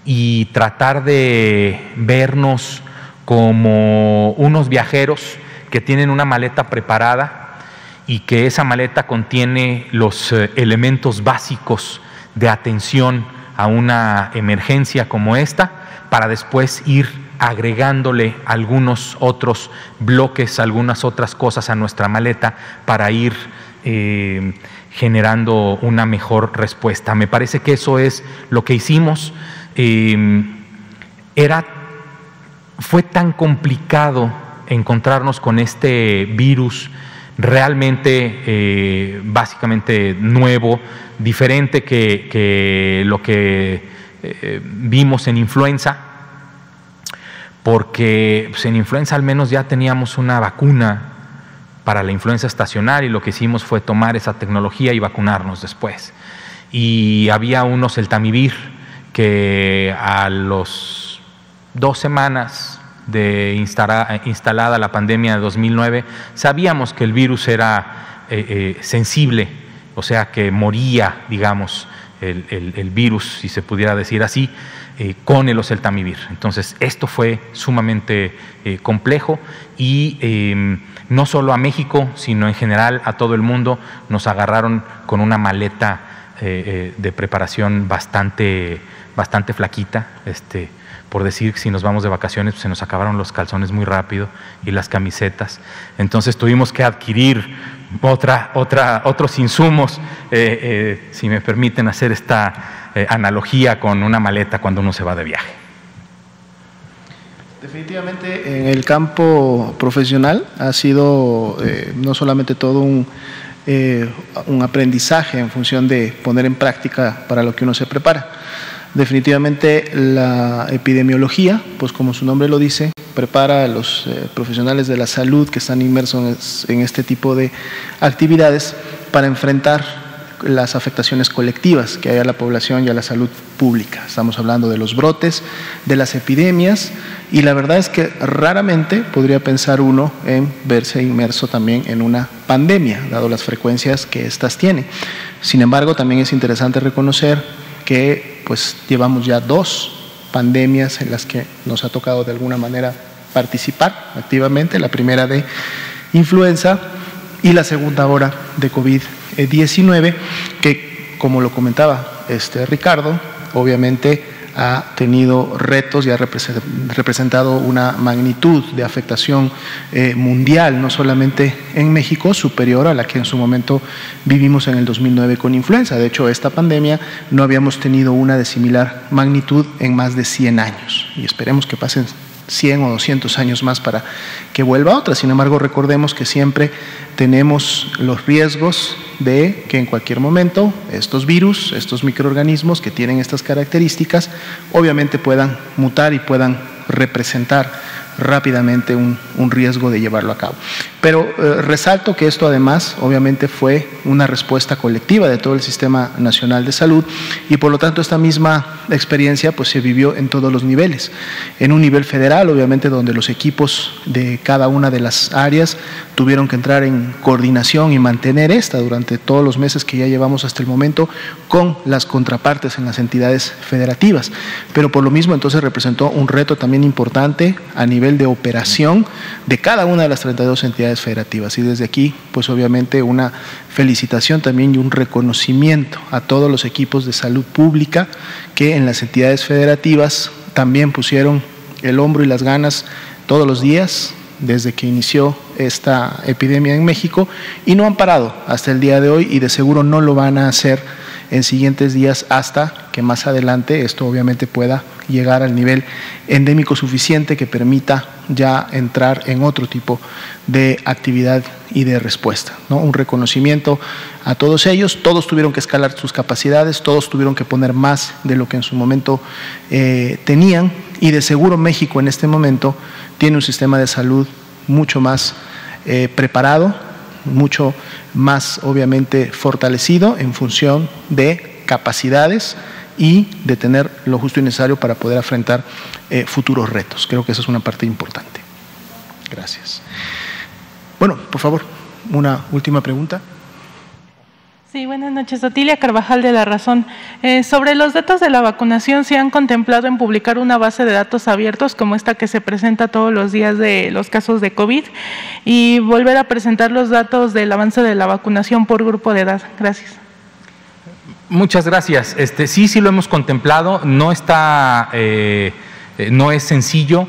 y tratar de vernos como unos viajeros que tienen una maleta preparada y que esa maleta contiene los eh, elementos básicos de atención a una emergencia como esta, para después ir agregándole algunos otros bloques, algunas otras cosas a nuestra maleta para ir eh, generando una mejor respuesta. Me parece que eso es lo que hicimos. Em, era, fue tan complicado encontrarnos con este virus realmente, eh, básicamente nuevo, diferente que, lo que eh, vimos en influenza, porque pues, en influenza al menos ya teníamos una vacuna para la influenza estacional y lo que hicimos fue tomar esa tecnología y vacunarnos después. Y había unos, el Tamivir, que a los dos semanas de instalada la pandemia de 2009, sabíamos que el virus era eh, eh, sensible, o sea, que moría, digamos, el, virus, si se pudiera decir así, eh, con el oseltamivir. Entonces, esto fue sumamente complejo y em, no solo a México, sino en general a todo el mundo nos agarraron con una maleta de preparación bastante, bastante flaquita. Este, por decir si nos vamos de vacaciones, pues, se nos acabaron los calzones muy rápido y las camisetas. Entonces tuvimos que adquirir otra, otra, otros insumos, eh, eh, si me permiten hacer esta eh, analogía con una maleta cuando uno se va de viaje. Definitivamente en el campo profesional ha sido no solamente todo un, un aprendizaje en función de poner en práctica para lo que uno se prepara, Definitivamente la epidemiología, pues como su nombre lo dice, prepara a los eh, profesionales de la salud que están inmersos en este tipo de actividades para enfrentar las afectaciones colectivas que hay a la población y a la salud pública. Estamos hablando de los brotes, de las epidemias y la verdad es que raramente podría pensar uno en verse inmerso también en una pandemia, dado las frecuencias que éstas tienen. Sin embargo, también es interesante reconocer que pues llevamos ya dos pandemias en las que nos ha tocado de alguna manera participar activamente, la primera de influenza y la segunda ahora de COVID-19, que como lo comentaba este Ricardo, obviamente ha tenido retos y ha representado una magnitud de afectación eh, mundial, no solamente en México, superior a la que en su momento vivimos en el 2009 con influenza. De hecho, esta pandemia no habíamos tenido una de similar magnitud en más de 100 años y esperemos que pasen 100 o 200 años más para que vuelva otra. Sin embargo, recordemos que siempre tenemos los riesgos de que en cualquier momento estos virus, estos microorganismos que tienen estas características, obviamente puedan mutar y puedan representar rápidamente un, riesgo de llevarlo a cabo. Pero eh, resalto que esto además obviamente fue una respuesta colectiva de todo el Sistema Nacional de Salud y por lo tanto esta misma experiencia pues se vivió en todos los niveles. En un nivel federal obviamente donde los equipos de cada una de las áreas tuvieron que entrar en coordinación y mantener esta durante todos los meses que ya llevamos hasta el momento con las contrapartes en las entidades federativas. Pero por lo mismo entonces representó un reto también importante a nivel de operación de cada una de las 32 entidades federativas. Y desde aquí, pues obviamente una felicitación también y un reconocimiento a todos los equipos de salud pública que en las entidades federativas también pusieron el hombro y las ganas todos los días desde que inició esta epidemia en México y no han parado hasta el día de hoy y de seguro no lo van a hacer en siguientes días hasta que más adelante esto obviamente pueda llegar al nivel endémico suficiente que permita ya entrar en otro tipo de actividad y de respuesta. ¿no? Un reconocimiento a todos ellos, todos tuvieron que escalar sus capacidades, todos tuvieron que poner más de lo que en su momento eh, tenían y de seguro México en este momento tiene un sistema de salud mucho más eh, preparado, mucho más obviamente fortalecido en función de capacidades y de tener lo justo y necesario para poder afrontar eh, futuros retos. Creo que esa es una parte importante. Gracias. Bueno, por favor, una última pregunta. Sí, buenas noches. Otilia Carvajal de La Razón. Eh, sobre los datos de la vacunación, ¿se han contemplado en publicar una base de datos abiertos como esta que se presenta todos los días de los casos de COVID y volver a presentar los datos del avance de la vacunación por grupo de edad? Gracias. Muchas gracias. Este, sí, sí lo hemos contemplado. No está, eh, eh, no es sencillo.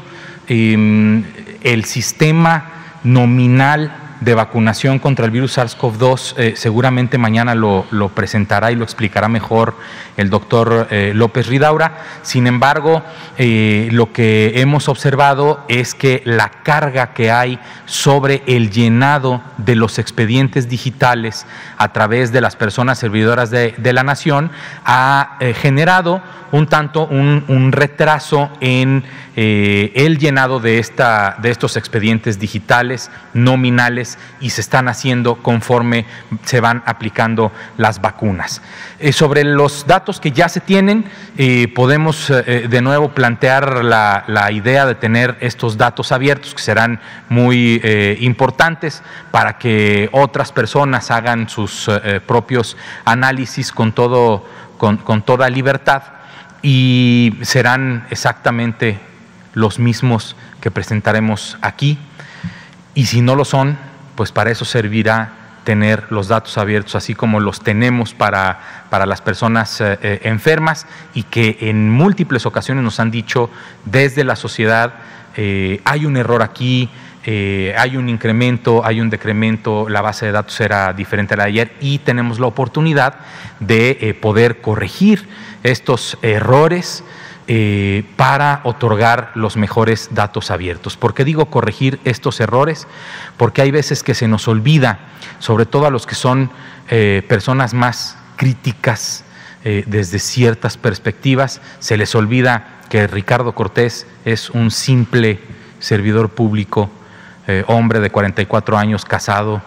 Em, el sistema nominal de vacunación contra el virus SARS-CoV-2. Eh, seguramente mañana lo, presentará y lo explicará mejor el doctor eh, López Ridaura. Sin embargo, eh, lo que hemos observado es que la carga que hay sobre el llenado de los expedientes digitales a través de las personas servidoras de, de la nación ha generado un tanto un, retraso en eh, el llenado de, esta, de estos expedientes digitales nominales y se están haciendo conforme se van aplicando las vacunas. Eh, sobre los datos que ya se tienen, eh, podemos de nuevo plantear la, idea de tener estos datos abiertos que serán muy importantes para que otras personas hagan sus propios análisis con, todo, con toda libertad y serán exactamente los mismos que presentaremos aquí. Y si no lo son, pues para eso servirá tener los datos abiertos, así como los tenemos para, para las personas eh, eh, enfermas y que en múltiples ocasiones nos han dicho desde la sociedad, eh, hay un error aquí, hay un incremento, hay un decremento, la base de datos era diferente a la de ayer y tenemos la oportunidad de poder corregir estos errores eh, para otorgar los mejores datos abiertos. ¿Por qué digo corregir estos errores? Porque hay veces que se nos olvida, sobre todo a los que son eh, personas más críticas eh, desde ciertas perspectivas, se les olvida que Ricardo Cortés es un simple servidor público, hombre de 44 años, casado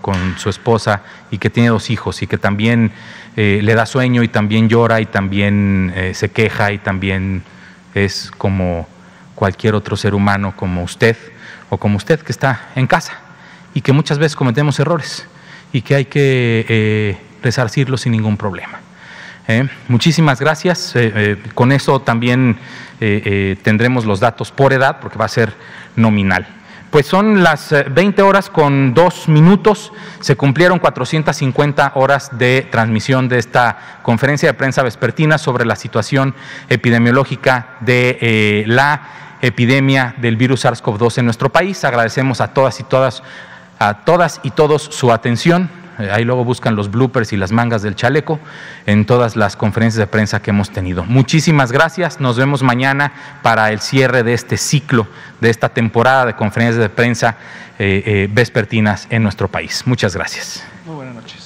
con su esposa y que tiene dos hijos y que también eh, le da sueño y también llora y también eh, se queja y también es como cualquier otro ser humano, como usted o como usted que está en casa y que muchas veces cometemos errores y que hay que eh, resarcirlos sin ningún problema. muchísimas gracias. con eso también tendremos los datos por edad porque va a ser nominal. Pues son las 20 eh, horas con dos minutos. Se cumplieron 450 horas de transmisión de esta conferencia de prensa vespertina sobre la situación epidemiológica de eh, la epidemia del virus SARS-CoV-2 en nuestro país. Agradecemos a todas y a todas y todos su atención. Ahí luego buscan los bloopers y las mangas del chaleco en todas las conferencias de prensa que hemos tenido. Muchísimas gracias. Nos vemos mañana para el cierre de este ciclo, de esta temporada de conferencias de prensa eh, eh, vespertinas en nuestro país. Muchas gracias. Muy buenas noches.